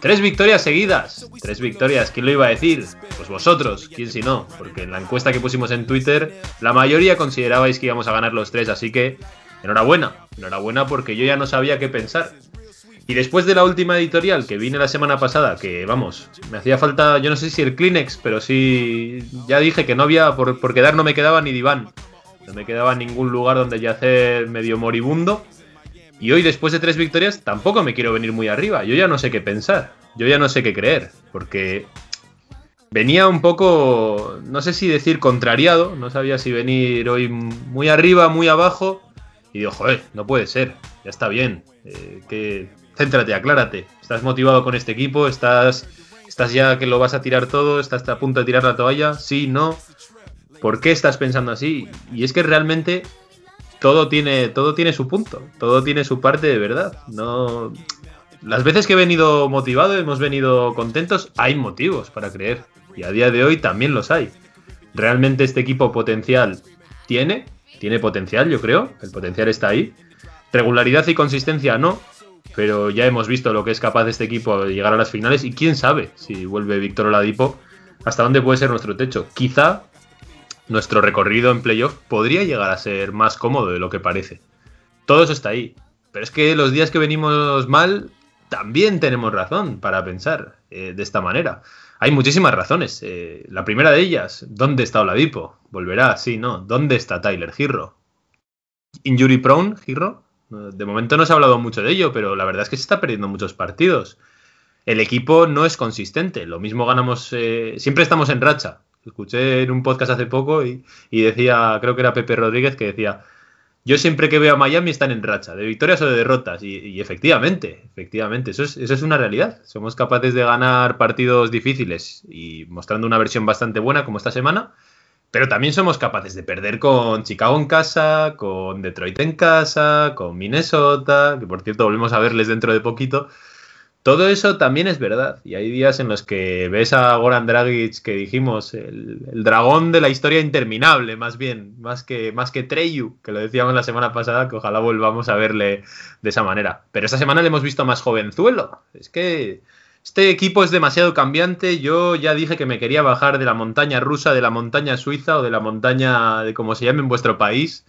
Tres victorias seguidas, tres victorias, ¿quién lo iba a decir? Pues vosotros, quién si no, porque en la encuesta que pusimos en Twitter, la mayoría considerabais que íbamos a ganar los tres, así que enhorabuena, enhorabuena porque yo ya no sabía qué pensar. Y después de la última editorial que vine la semana pasada, que vamos, me hacía falta, yo no sé si el Kleenex, pero sí, ya dije que no había, por, quedar no me quedaba ni diván. No me quedaba ningún lugar donde yacer medio moribundo. Y hoy, después de tres victorias, tampoco me quiero venir muy arriba. Yo ya no sé qué pensar. Yo ya no sé qué creer. Porque venía un poco, no sé si decir contrariado. No sabía si venir hoy muy arriba, muy abajo. Y digo, joder, no puede ser. Ya está bien. Eh, que... Céntrate, aclárate. Estás motivado con este equipo. Estás, estás ya que lo vas a tirar todo. Estás a punto de tirar la toalla. Sí, no. ¿Por qué estás pensando así? Y es que realmente todo tiene, todo tiene su punto, todo tiene su parte de verdad. No, las veces que he venido motivado, hemos venido contentos, hay motivos para creer. Y a día de hoy también los hay. Realmente este equipo potencial tiene, tiene potencial, yo creo. El potencial está ahí. Regularidad y consistencia no, pero ya hemos visto lo que es capaz este equipo de llegar a las finales. Y quién sabe si vuelve Víctor Oladipo, hasta dónde puede ser nuestro techo. Quizá nuestro recorrido en playoff podría llegar a ser más cómodo de lo que parece. Todo eso está ahí. Pero es que los días que venimos mal, también tenemos razón para pensar eh, de esta manera. Hay muchísimas razones. Eh, la primera de ellas, ¿dónde está Oladipo? Volverá, sí, ¿no? ¿Dónde está Tyler Girro? ¿Injury prone, Girro? De momento no se ha hablado mucho de ello, pero la verdad es que se está perdiendo muchos partidos. El equipo no es consistente. Lo mismo ganamos. Eh, siempre estamos en racha escuché en un podcast hace poco y, decía, creo que era Pepe Rodríguez, que decía, yo siempre que veo a Miami están en racha, de victorias o de derrotas. Y, efectivamente, efectivamente, eso es, eso es una realidad. Somos capaces de ganar partidos difíciles y mostrando una versión bastante buena como esta semana. Pero también somos capaces de perder con Chicago en casa, con Detroit en casa, con Minnesota, que por cierto volvemos a verles dentro de poquito. Todo eso también es verdad. Y hay días en los que ves a Goran Dragic, que dijimos, el, dragón de la historia interminable, más bien, más que, más que Treyu, que lo decíamos la semana pasada, que ojalá volvamos a verle de esa manera. Pero esta semana le hemos visto más jovenzuelo. Es que este equipo es demasiado cambiante. Yo ya dije que me quería bajar de la montaña rusa, de la montaña suiza o de la montaña de como se llame en vuestro país.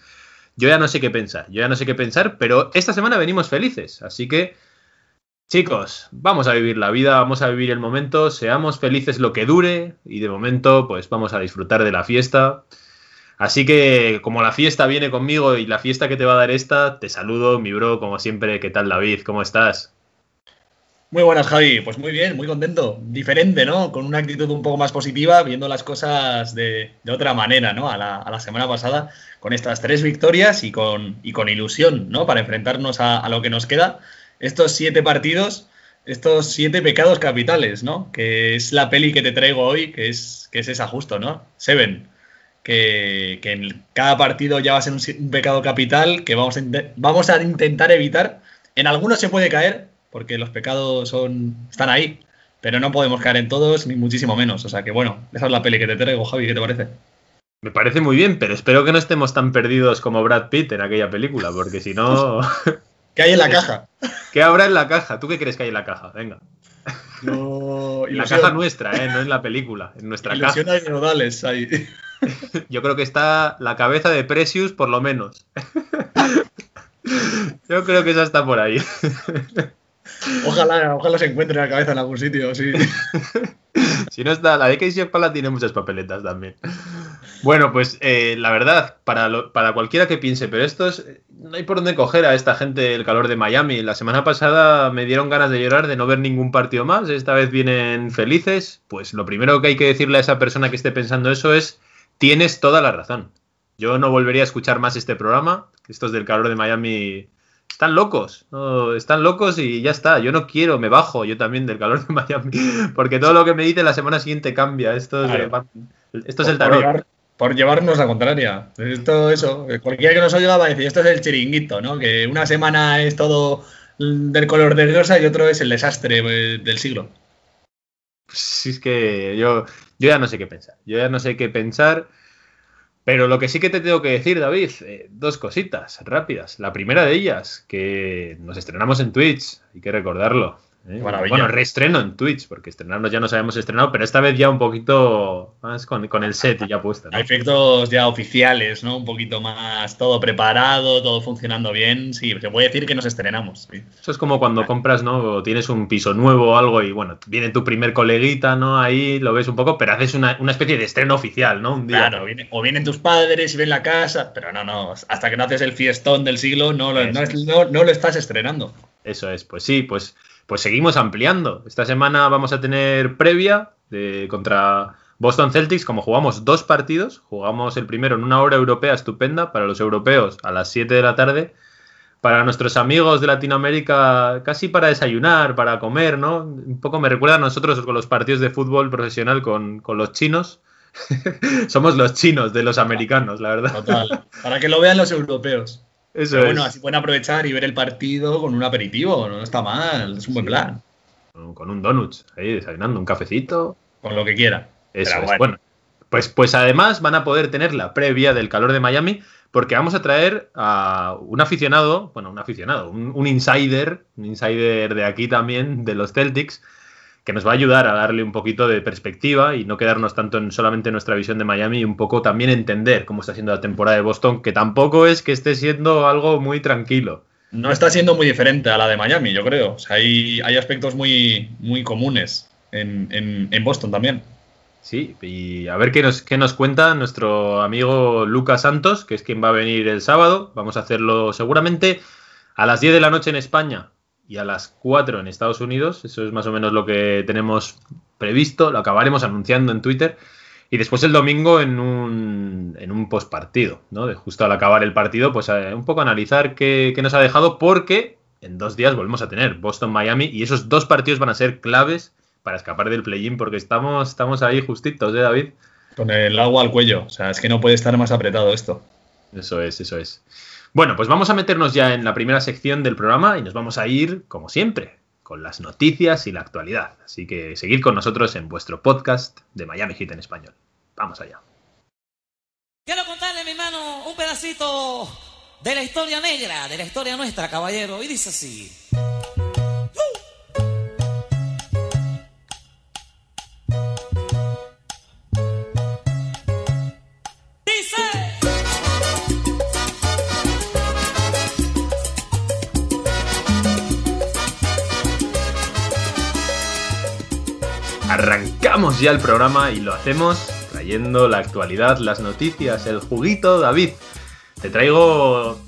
Yo ya no sé qué pensar, yo ya no sé qué pensar, pero esta semana venimos felices. Así que Chicos, vamos a vivir la vida, vamos a vivir el momento, seamos felices lo que dure y de momento pues vamos a disfrutar de la fiesta. Así que como la fiesta viene conmigo y la fiesta que te va a dar esta, te saludo, mi bro, como siempre, ¿qué tal David? ¿Cómo estás? Muy buenas, Javi. Pues muy bien, muy contento. Diferente, ¿no? Con una actitud un poco más positiva, viendo las cosas de, otra manera, ¿no? A la, semana pasada, con estas tres victorias y con, y con ilusión, ¿no? Para enfrentarnos a lo que nos queda estos siete partidos, estos siete pecados capitales, ¿no? Que es la peli que te traigo hoy, que es, que es esa justo, ¿no? Seven. Que, en cada partido ya va a ser un, pecado capital que vamos a, vamos a intentar evitar. En algunos se puede caer, porque los pecados son, están ahí, pero no podemos caer en todos, ni muchísimo menos. O sea que bueno, esa es la peli que te traigo, Javi, ¿qué te parece? Me parece muy bien, pero espero que no estemos tan perdidos como Brad Pitt en aquella película, porque si no... ¿Qué hay en la caja? ¿Qué habrá en la caja? ¿Tú qué crees que hay en la caja? Venga. No, la caja nuestra, ¿eh? no en la película, en nuestra caja. Hay nodales ahí. Yo creo que está la cabeza de Precious, por lo menos. Yo creo que esa está por ahí. Ojalá, ojalá se encuentre la cabeza en algún sitio, sí. si no está, la de Casey Pala tiene muchas papeletas también. Bueno, pues eh, la verdad, para, para cualquiera que piense, pero esto es, no hay por dónde coger a esta gente el calor de Miami. La semana pasada me dieron ganas de llorar de no ver ningún partido más. Esta vez vienen felices. Pues lo primero que hay que decirle a esa persona que esté pensando eso es, tienes toda la razón. Yo no volvería a escuchar más este programa. Estos del calor de Miami están locos, están locos y ya está. Yo no quiero, me bajo yo también del calor de Miami, porque todo lo que me dice la semana siguiente cambia. Esto es, esto es el tarot. Por, llevarnos la contraria. Esto, eso, cualquiera que nos oiga va a decir, esto es el chiringuito, ¿no? Que una semana es todo del color de rosa y otro es el desastre eh, del siglo. Sí, es que yo, yo ya no sé qué pensar. Yo ya no sé qué pensar. Pero lo que sí que te tengo que decir, David, eh, dos cositas rápidas. La primera de ellas, que nos estrenamos en Twitch, hay que recordarlo. ¿Eh? Bueno, reestreno en Twitch, porque estrenarnos ya nos habíamos estrenado, pero esta vez ya un poquito más con, el set ya puesto. ¿no? Efectos ya oficiales, ¿no? Un poquito más todo preparado, todo funcionando bien. Sí, se puede decir que nos estrenamos. Eso es como cuando compras, ¿no? tienes un piso nuevo o algo y, bueno, viene tu primer coleguita, ¿no? Ahí lo ves un poco, pero haces una, especie de estreno oficial, ¿no? Un día. Claro, o vienen tus padres y ven la casa, pero no, no, hasta que no haces el fiestón del siglo, no, no, no lo estás estrenando. Eso es, pues sí, pues pues seguimos ampliando. Esta semana vamos a tener previa contra Boston Celtics, como jugamos dos partidos, jugamos el primero en una hora europea estupenda para los europeos a las 7 de la tarde, para nuestros amigos de Latinoamérica casi para desayunar, para comer, ¿no? Un poco me recuerda a nosotros con los partidos de fútbol profesional con, con los chinos. Somos los chinos de los americanos, la verdad. Total. Para que lo vean los europeos. Eso bueno, así pueden aprovechar y ver el partido con un aperitivo, no está mal, es un buen plan. Con un donut, ahí desayunando, un cafecito. Con lo que quiera. Eso es. Bueno. pues, pues además van a poder tener la previa del calor de Miami, porque vamos a traer a un aficionado, bueno, un aficionado, un insider, un insider de aquí también, de los Celtics, que nos va a ayudar a darle un poquito de perspectiva y no quedarnos tanto en solamente nuestra visión de Miami y un poco también entender cómo está siendo la temporada de Boston, que tampoco es que esté siendo algo muy tranquilo. No está siendo muy diferente a la de Miami, yo creo. O sea, hay, hay aspectos muy, muy comunes en, en, Boston también. Sí, y a ver qué nos, qué nos cuenta nuestro amigo Lucas Santos, que es quien va a venir el sábado. Vamos a hacerlo seguramente a las 10 de la noche en España, y a las 4 en Estados Unidos. Eso es más o menos lo que tenemos previsto. Lo acabaremos anunciando en Twitter. Y después el domingo en un, en un postpartido, ¿no? De justo al acabar el partido, pues eh, un poco analizar qué, nos ha dejado, porque en dos días volvemos a tener Boston-Miami y esos dos partidos van a ser claves para escapar del play-in, porque estamos, estamos ahí justitos, ¿eh, David? Con el agua al cuello, o sea, es que no puede estar más apretado esto. Eso es, eso es. Bueno, pues vamos a meternos ya en la primera sección del programa y nos vamos a ir, como siempre, con las noticias y la actualidad. Así que seguid con nosotros en vuestro podcast de Miami Heat en español. Vamos allá. Quiero contarle, mi hermano, un pedacito de la historia negra, de la historia nuestra, caballero. Y dice así. Ya el programa y lo hacemos trayendo la actualidad, las noticias, el juguito, David. Te traigo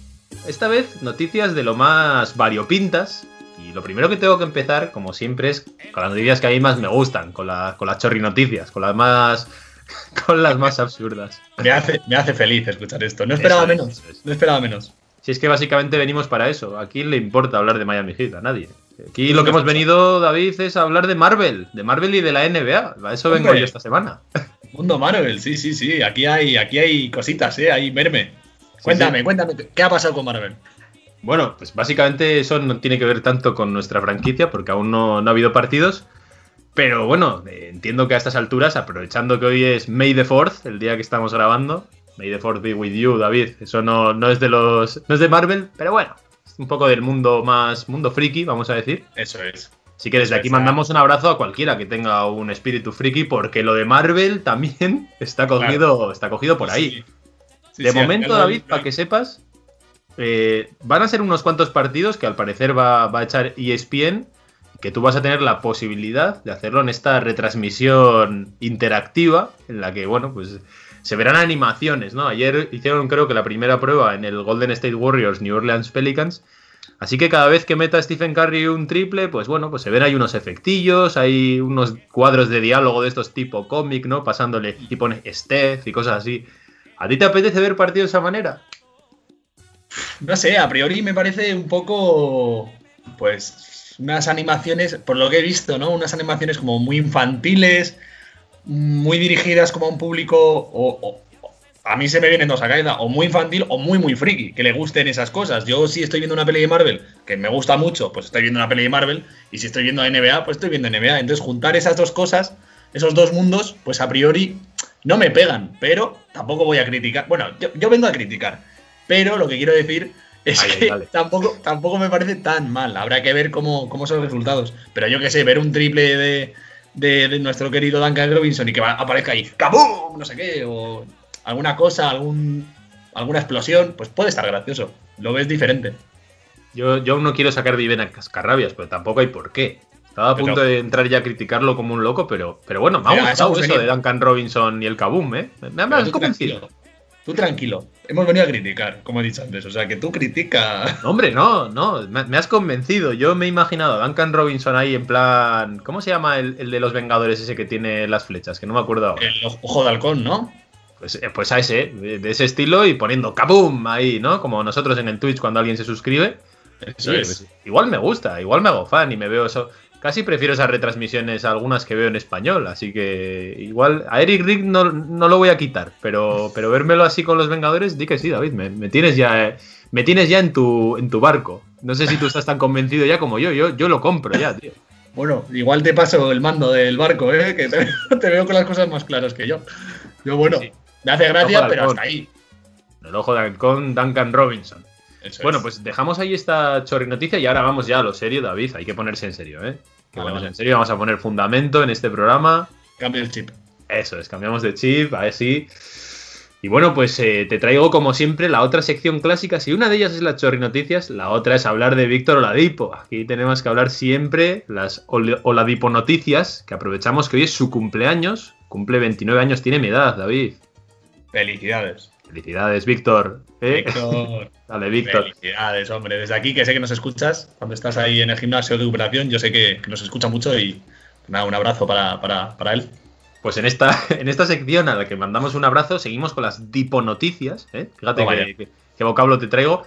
esta vez noticias de lo más variopintas. Y lo primero que tengo que empezar, como siempre, es con las noticias que a mí más me gustan, con, con las chorri noticias, con las más con las más absurdas. Me hace, me hace feliz escuchar esto. No esperaba menos. No esperaba menos. Si es que básicamente venimos para eso. ¿A quién le importa hablar de Miami Heat? A nadie. Aquí lo que hemos venido, David, es hablar de Marvel, de Marvel y de la NBA. A eso vengo yo esta semana. Mundo Marvel, sí, sí, sí. Aquí hay, aquí hay cositas, ¿eh? Hay merme. Cuéntame, cuéntame, ¿qué ha pasado con Marvel? Bueno, pues básicamente eso no tiene que ver tanto con nuestra franquicia, porque aún no, ha habido partidos. Pero bueno, eh, entiendo que a estas alturas, aprovechando que hoy es May the 4th, el día que estamos grabando, May the 4th be with you, David. Eso no, no es de los. no es de Marvel, pero bueno, un poco del mundo más, mundo friki, vamos a decir. Eso es. Así que desde aquí mandamos un abrazo a cualquiera que tenga un espíritu friki, porque lo de Marvel también está cogido, está cogido por ahí. de momento, David, para que sepas, eh, van a ser unos cuantos partidos que al parecer va, va a echar ESPN, que tú vas a tener la posibilidad de hacerlo en esta retransmisión interactiva, en la que, bueno, pues se verán animaciones, ¿no? Ayer hicieron creo que la primera prueba en el Golden State Warriors New Orleans Pelicans. Así que cada vez que meta Stephen Curry un triple, pues bueno, pues se ven ahí unos efectillos, hay unos cuadros de diálogo de estos tipo cómic, ¿no? Pasándole y pone Steph y cosas así. ¿A ti te apetece ver partidos de esa manera? No sé, a priori me parece un poco. Pues. Unas animaciones, por lo que he visto, ¿no? Unas animaciones como muy infantiles, muy dirigidas como a un público. O, a mí se me vienen dos a cabeza, o muy infantil o muy, muy friki, que le gusten esas cosas. Yo, si estoy viendo una peli de Marvel que me gusta mucho, pues estoy viendo una peli de Marvel, y si estoy viendo NBA, pues estoy viendo NBA. Entonces, juntar esas dos cosas, esos dos mundos, pues a priori no me pegan, pero tampoco voy a criticar. Bueno, yo, vengo a criticar, pero lo que quiero decir es que tampoco, tampoco me parece tan mal. Habrá que ver cómo, cómo son los resultados. Pero yo que sé, ver un triple de, de, nuestro querido Duncan Robinson y que aparezca ahí, ¡cabum! No sé qué, o alguna cosa, algún, alguna explosión, pues puede estar gracioso. Lo ves diferente. Yo, yo no quiero sacar Viven cascarrabias, pero tampoco hay por qué. Estaba a punto de entrar ya a criticarlo como un loco, pero, pero bueno, me ha gustado eso de Duncan Robinson y el Kaboom, ¿eh? Me, ha convencido. Tú tranquilo, hemos venido a criticar, como he dicho antes, o sea que tú critica. Hombre, no, no, me, has convencido. Yo me he imaginado a Duncan Robinson ahí en plan. ¿Cómo se llama el, de los Vengadores ese que tiene las flechas? Que no me acuerdo El ojo de halcón, ¿no? Pues, eh, pues a ese, de ese estilo y poniendo kaboom ahí, ¿no? Como nosotros en el Twitch cuando alguien se suscribe. Eso es. Pues, igual me gusta, igual me hago fan y me veo eso. Casi prefiero esas retransmisiones a algunas que veo en español, así que igual a Eric Rick no, lo voy a quitar, pero, pero vérmelo así con los Vengadores, di que sí, David, me, tienes ya me tienes ya en tu, en tu barco. No sé si tú estás tan convencido ya como yo, yo, yo lo compro ya, tío. Bueno, igual te paso el mando del barco, ¿eh? que te, veo con las cosas más claras que yo. Yo, bueno, me hace gracia, pero hasta ahí. El ojo de halcón, Duncan Robinson bueno, pues dejamos ahí esta chorri noticia y ahora vamos ya a lo serio, David. Hay que ponerse en serio, ¿eh? vamos en serio, vamos a poner fundamento en este programa. Cambio el chip. Eso es, cambiamos de chip, a ver si. Y bueno, pues eh, te traigo como siempre la otra sección clásica. Si una de ellas es la chorri noticias, la otra es hablar de Víctor Oladipo. Aquí tenemos que hablar siempre las Oladipo noticias, que aprovechamos que hoy es su cumpleaños. Cumple 29 años, tiene mi edad, David. Felicidades. Felicidades, Víctor. ¿Eh? Víctor. Dale, Víctor. Felicidades, hombre. Desde aquí, que sé que nos escuchas, cuando estás ahí en el gimnasio de recuperación, yo sé que, nos escucha mucho y nada, un abrazo para, él. Pues en esta, en esta sección a la que mandamos un abrazo, seguimos con las diponoticias. ¿eh? Fíjate qué vocablo te traigo.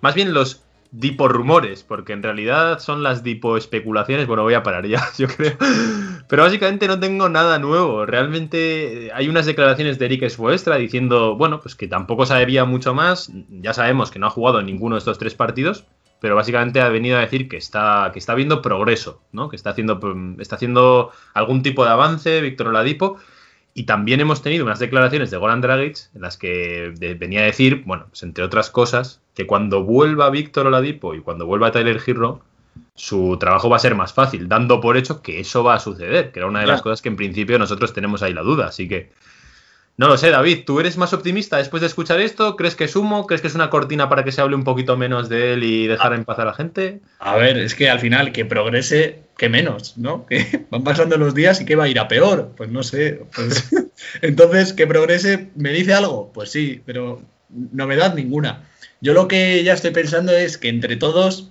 Más bien los dipo rumores, porque en realidad son las dipo especulaciones. Bueno, voy a parar ya, yo creo. Pero básicamente no tengo nada nuevo. Realmente eh, hay unas declaraciones de Eric Esfuestra diciendo, bueno, pues que tampoco sabía mucho más. Ya sabemos que no ha jugado en ninguno de estos tres partidos, pero básicamente ha venido a decir que está, que está viendo progreso, ¿no? Que está haciendo, mm, está haciendo algún tipo de avance, Víctor Oladipo. Y también hemos tenido unas declaraciones de Goran Dragic en las que venía a decir, bueno, pues entre otras cosas, que cuando vuelva Víctor Oladipo y cuando vuelva Tyler Hero, su trabajo va a ser más fácil, dando por hecho que eso va a suceder, que era una de las cosas que en principio nosotros tenemos ahí la duda. Así que, no lo sé, David, ¿tú eres más optimista después de escuchar esto? ¿Crees que es humo? ¿Crees que es una cortina para que se hable un poquito menos de él y dejar en paz a la gente? A ver, es que al final que progrese, que menos, ¿no? Que van pasando los días y que va a ir a peor. Pues no sé. Pues... Entonces, que progrese, ¿me dice algo? Pues sí, pero novedad ninguna. Yo lo que ya estoy pensando es que entre todos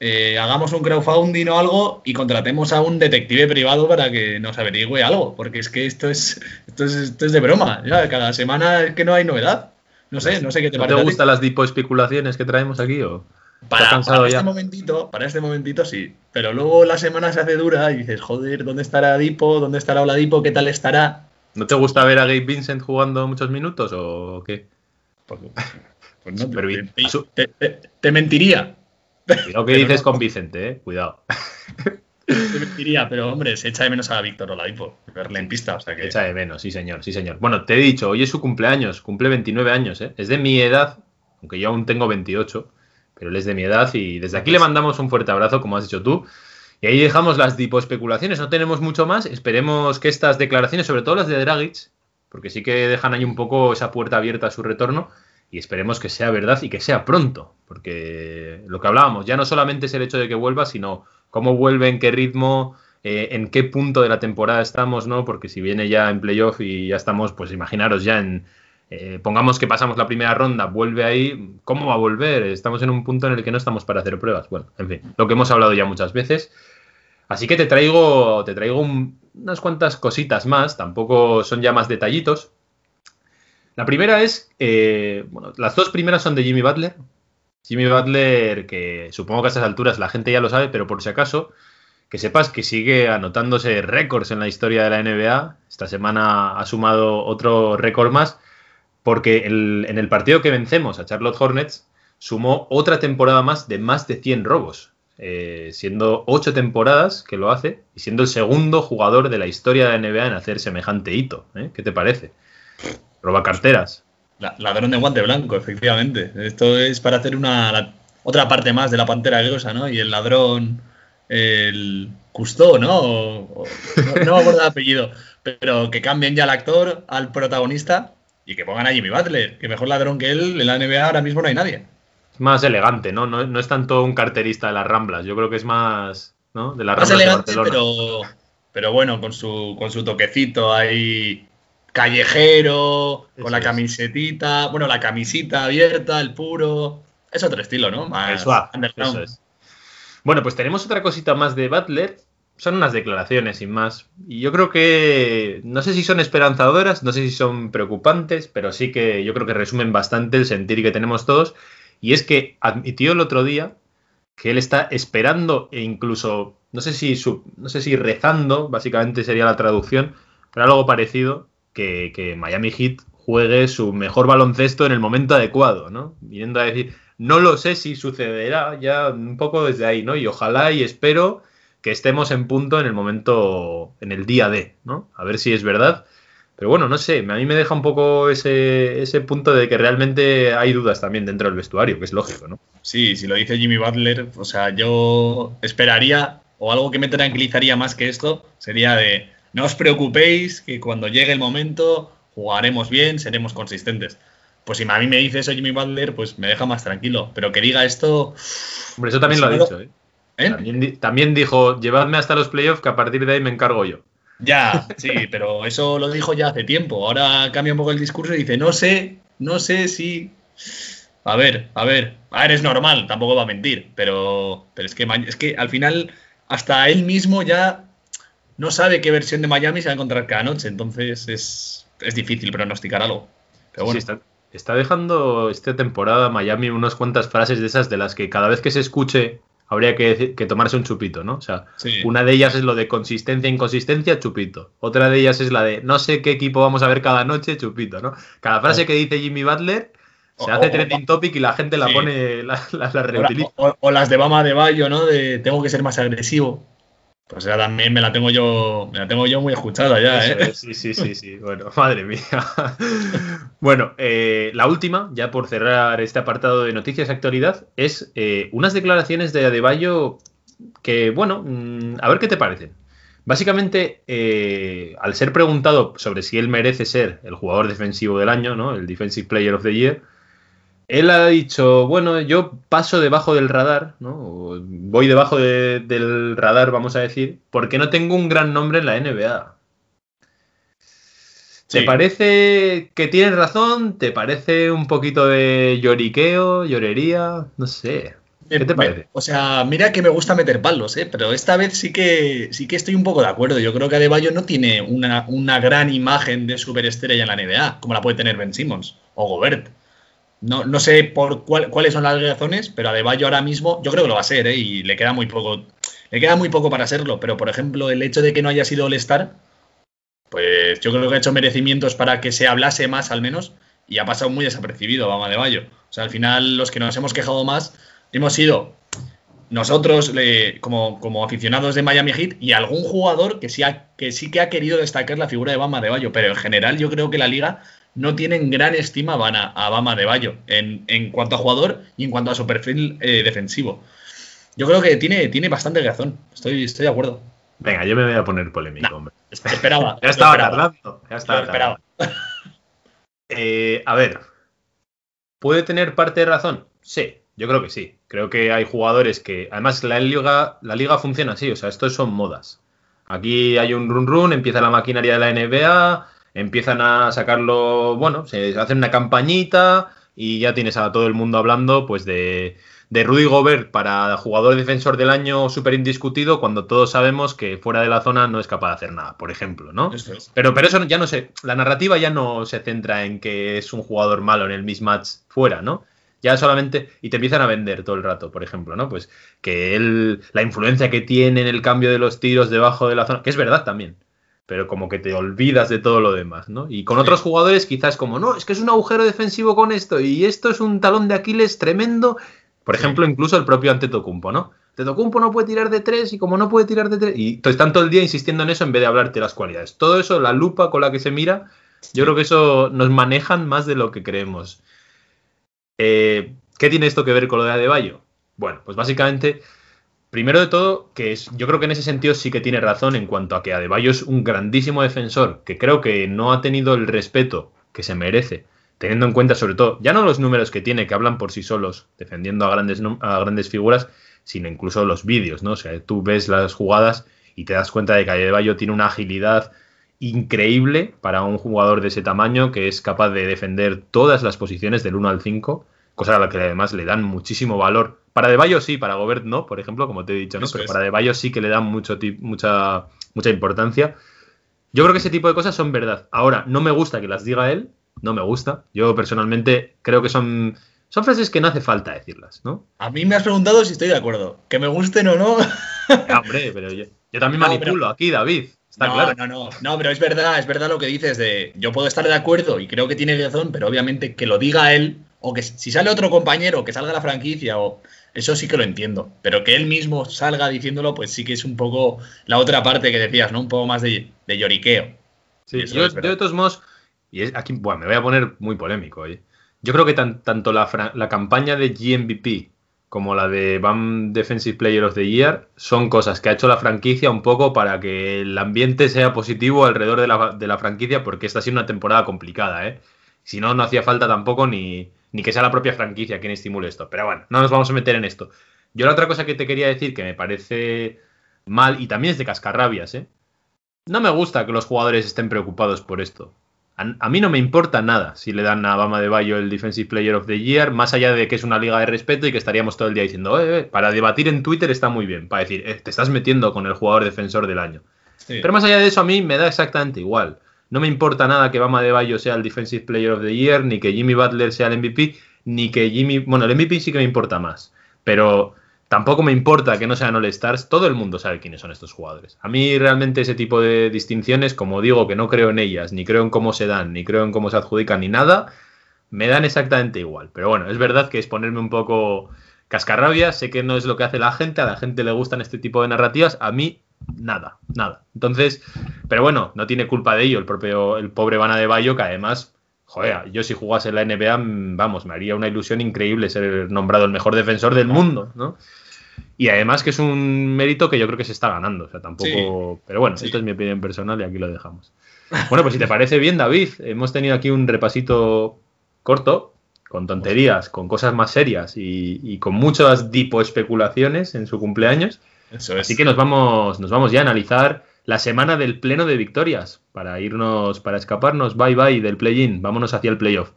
eh, hagamos un crowdfunding o algo y contratemos a un detective privado para que nos averigüe algo, porque es que esto es, esto es, de broma. cada semana es que no hay novedad. No sé, no sé qué te parece. ¿Te gustan las tipo especulaciones que traemos aquí o para, este momentito, para este momentito sí, pero luego la semana se hace dura y dices, joder, ¿dónde estará Dipo? ¿Dónde estará Oladipo? ¿Qué tal estará? ¿No te gusta ver a Gabe Vincent jugando muchos minutos o qué? Pues, pues no, te, mentiría. Cuidado que dices con Vicente, eh. Cuidado. Te mentiría, pero hombre, se echa de menos a Víctor Olaipo, verle en pista. O sea que... Se echa de menos, sí señor, sí señor. Bueno, te he dicho, hoy es su cumpleaños, cumple 29 años, ¿eh? Es de mi edad, aunque yo aún tengo 28, pero él es de mi edad y desde aquí le mandamos un fuerte abrazo, como has dicho tú. Y ahí dejamos las tipo especulaciones, no tenemos mucho más. Esperemos que estas declaraciones, sobre todo las de Dragic, porque sí que dejan ahí un poco esa puerta abierta a su retorno, y esperemos que sea verdad y que sea pronto, porque lo que hablábamos, ya no solamente es el hecho de que vuelva, sino cómo vuelve, en qué ritmo, eh, en qué punto de la temporada estamos, ¿no? Porque si viene ya en playoff y ya estamos, pues imaginaros ya en, eh, pongamos que pasamos la primera ronda, vuelve ahí, ¿cómo va a volver? Estamos en un punto en el que no estamos para hacer pruebas. Bueno, en fin, lo que hemos hablado ya muchas veces. Así que te traigo, te traigo unas cuantas cositas más, tampoco son ya más detallitos, la primera es, eh, bueno, las dos primeras son de Jimmy Butler, Jimmy Butler, que supongo que a estas alturas la gente ya lo sabe, pero por si acaso, que sepas que sigue anotándose récords en la historia de la NBA. Esta semana ha sumado otro récord más, porque en el partido que vencemos a Charlotte Hornets, sumó otra temporada más de más de 100 robos, eh, siendo ocho temporadas que lo hace y siendo el segundo jugador de la historia de la NBA en hacer semejante hito. ¿eh? ¿Qué te parece? Roba carteras. ladrón de guante blanco, efectivamente. Esto es para hacer una otra parte más de la pantera grosa, ¿no? Y el ladrón, el Custó, ¿no? no, me acuerdo el apellido, pero que cambien ya al actor, al protagonista y que pongan a Jimmy Butler, que mejor ladrón que él en la NBA ahora mismo no hay nadie más elegante, ¿no? ¿no? es tanto un carterista de las Ramblas, yo creo que es más, ¿no? De las más elegante, Pero, pero bueno, con su, con su toquecito ahí callejero, con la camisetita, bueno, la camisita abierta, el puro. Es otro estilo, ¿no? Más underground. Bueno, pues tenemos otra cosita más de Butler. Son unas declaraciones sin más. Y yo creo que no sé si son esperanzadoras, no sé si son preocupantes, pero sí que yo creo que resumen bastante el sentir que tenemos todos. Y es que admitió el otro día que él está esperando e incluso, no sé si, no sé si rezando, básicamente sería la traducción, pero algo parecido, que, Miami Heat juegue su mejor baloncesto en el momento adecuado, ¿no? Viniendo a decir, no lo sé si sucederá ya un poco desde ahí, ¿no? Y ojalá y espero que estemos en punto en el momento, en el día de, ¿no? A ver si es verdad. Pero bueno, no sé, a mí me deja un poco ese, ese punto de que realmente hay dudas también dentro del vestuario, que es lógico, ¿no? Sí, si lo dice Jimmy Butler, o sea, yo esperaría, o algo que me tranquilizaría más que esto, sería de, no os preocupéis, que cuando llegue el momento jugaremos bien, seremos consistentes. Pues si a mí me dice eso Jimmy Butler, pues me deja más tranquilo. Pero que diga esto... Hombre, eso también pues lo ha dicho, ¿eh? ¿Eh? También, también, dijo, llevadme hasta los playoffs que a partir de ahí me encargo yo. Ya, sí, pero eso lo dijo ya hace tiempo. Ahora cambia un poco el discurso y dice, no sé, no sé si... A ver, a ver, a ver, es normal, tampoco va a mentir, pero, pero es, que, es que al final hasta él mismo ya no sabe qué versión de Miami se va a encontrar cada noche, entonces es, es difícil pronosticar algo. Pero bueno. está, está, dejando esta temporada Miami unas cuantas frases de esas de las que cada vez que se escuche habría que, tomarse un chupito, ¿no? O sea, una de ellas es lo de consistencia, inconsistencia, chupito. Otra de ellas es la de no sé qué equipo vamos a ver cada noche, chupito, ¿no? Cada frase que dice Jimmy Butler se hace trending topic y la gente la pone, la, reutiliza. O, las de Bama de Bayo, ¿no? De tengo que ser más agresivo. Pues ya también me la tengo yo, me la tengo yo muy escuchada ya, ¿eh? sí, sí, sí, sí. Bueno, madre mía. bueno, eh, la última, ya por cerrar este apartado de noticias actualidad, es eh, unas declaraciones de Adebayo que, bueno, mm, a ver qué te parecen. Básicamente, eh, al ser preguntado sobre si él merece ser el jugador defensivo del año, ¿no? El Defensive Player of the Year, él ha dicho, bueno, yo paso debajo del radar, ¿no? voy debajo del radar, vamos a decir, porque no tengo un gran nombre en la NBA. ¿Te parece que tienes razón? ¿Te parece un poquito de lloriqueo, llorería? No sé. ¿Qué te parece? o sea, mira que me gusta meter palos, ¿eh? pero esta vez sí que sí que estoy un poco de acuerdo. Yo creo que Adebayo no tiene una, una gran imagen de superestrella en la NBA, como la puede tener Ben Simmons o Gobert. No, no sé por cuáles son las razones, pero Adebayo ahora mismo yo creo que lo va a ser, ¿eh? y le queda muy poco. Le queda muy poco para serlo, pero por ejemplo, el hecho de que no haya sido All-Star, pues yo creo que ha hecho merecimientos para que se hablase más al menos, y ha pasado muy desapercibido Bama Adebayo. O sea, al final los que nos hemos quejado más hemos sido nosotros como, como, aficionados de Miami Heat y algún jugador que sí, que sí que ha querido destacar la figura de Bama de Bayo, pero en general yo creo que la liga no tienen gran estima a, Bama de Bayo en, en, cuanto a jugador y en cuanto a su perfil eh, defensivo. Yo creo que tiene, tiene bastante razón. Estoy, estoy de acuerdo. Venga, yo me voy a poner polémico, hombre. Esperaba. ya estaba tardando. Ya estaba esperaba. Eh, a ver. ¿Puede tener parte de razón? Sí, yo creo que sí. Creo que hay jugadores que. Además, la liga, la liga funciona así. O sea, esto son modas. Aquí hay un run run, empieza la maquinaria de la NBA, empiezan a sacarlo, bueno, se hacen una campañita y ya tienes a todo el mundo hablando pues de, de Rudy Gobert para jugador defensor del año súper indiscutido cuando todos sabemos que fuera de la zona no es capaz de hacer nada, por ejemplo, ¿no? Pero, pero eso ya no sé, la narrativa ya no se centra en que es un jugador malo en el mismatch fuera, ¿no? Ya solamente, y te empiezan a vender todo el rato, por ejemplo, ¿no? Pues que él, la influencia que tiene en el cambio de los tiros debajo de la zona, que es verdad también, pero como que te olvidas de todo lo demás, ¿no? Y con otros jugadores quizás como, no, es que es un agujero defensivo con esto, y esto es un talón de Aquiles tremendo. Por ejemplo, incluso el propio Antetokounmpo, ¿no? Antetokounmpo no puede tirar de tres y como no puede tirar de tres, y están todo el día insistiendo en eso en vez de hablarte las cualidades. Todo eso, la lupa con la que se mira, yo creo que eso nos manejan más de lo que creemos. Eh, ¿Qué tiene esto que ver con lo de Adebayo? Bueno, pues básicamente, primero de todo, que es, yo creo que en ese sentido sí que tiene razón en cuanto a que Adebayo es un grandísimo defensor, que creo que no ha tenido el respeto que se merece, teniendo en cuenta sobre todo, ya no los números que tiene, que hablan por sí solos, defendiendo a grandes, a grandes figuras, sino incluso los vídeos, ¿no? O sea, tú ves las jugadas y te das cuenta de que Adebayo tiene una agilidad increíble para un jugador de ese tamaño que es capaz de defender todas las posiciones del 1 al 5, cosa a la que además le dan muchísimo valor. Para De Bayo sí, para Gobert no, por ejemplo, como te he dicho, ¿no? Pero para De Bayo sí que le dan mucho, mucha, mucha importancia. Yo creo que ese tipo de cosas son verdad. Ahora, no me gusta que las diga él, no me gusta. Yo personalmente creo que son, son frases que no hace falta decirlas, ¿no? A mí me has preguntado si estoy de acuerdo. Que me gusten o no. hombre, pero yo, también manipulo aquí, David no, no, no, no, pero es verdad, es verdad lo que dices de yo puedo estar de acuerdo y creo que tiene razón, pero obviamente que lo diga él o que si sale otro compañero que salga la franquicia o eso sí que lo entiendo, pero que él mismo salga diciéndolo, pues sí que es un poco la otra parte que decías, ¿no? Un poco más de, lloriqueo. Sí, yo, de todos modos, y es aquí, bueno, me voy a poner muy polémico, ¿eh? Yo creo que tanto la, la campaña de GMVP como la de BAM Defensive Player of the Year, son cosas que ha hecho la franquicia un poco para que el ambiente sea positivo alrededor de la, franquicia, porque esta ha sido una temporada complicada, ¿eh? Si no, no hacía falta tampoco ni, ni que sea la propia franquicia quien estimule esto. Pero bueno, no nos vamos a meter en esto. Yo la otra cosa que te quería decir que me parece mal, y también es de cascarrabias, ¿eh? No me gusta que los jugadores estén preocupados por esto. A, mí no me importa nada si le dan a Bama de Bayo el Defensive Player of the Year, más allá de que es una liga de respeto y que estaríamos todo el día diciendo, eh, eh, para debatir en Twitter está muy bien, para decir, eh, te estás metiendo con el jugador defensor del año. Pero más allá de eso, a mí me da exactamente igual. No me importa nada que Bama de Bayo sea el Defensive Player of the Year, ni que Jimmy Butler sea el MVP, ni que Jimmy. Bueno, el MVP sí que me importa más. Pero Tampoco me importa que no sean All Stars, todo el mundo sabe quiénes son estos jugadores. A mí realmente ese tipo de distinciones, como digo que no creo en ellas, ni creo en cómo se dan, ni creo en cómo se adjudican, ni nada, me dan exactamente igual. Pero bueno, es verdad que es ponerme un poco cascarrabia, sé que no es lo que hace la gente, a la gente le gustan este tipo de narrativas, a mí nada, nada. Entonces, pero bueno, no tiene culpa de ello el propio, el pobre Vana de Bayo, que además joder, yo si jugase en la NBA, vamos, me haría una ilusión increíble ser nombrado el mejor defensor del mundo, ¿no? Y además que es un mérito que yo creo que se está ganando. O sea, tampoco. Pero bueno, esto es mi opinión personal y aquí lo dejamos. Bueno, pues si te parece bien, David, hemos tenido aquí un repasito corto, con tonterías, con cosas más serias y, con muchas dipo especulaciones en su cumpleaños. Así que nos vamos, nos vamos ya a analizar la semana del pleno de victorias para irnos, para escaparnos, bye bye del play-in, vámonos hacia el playoff.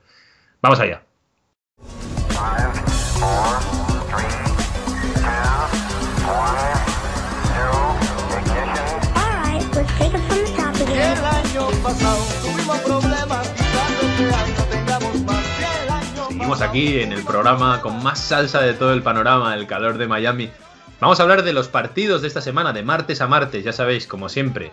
Vamos allá. Seguimos aquí en el programa con más salsa de todo el panorama, el calor de Miami. Vamos a hablar de los partidos de esta semana, de martes a martes, ya sabéis, como siempre,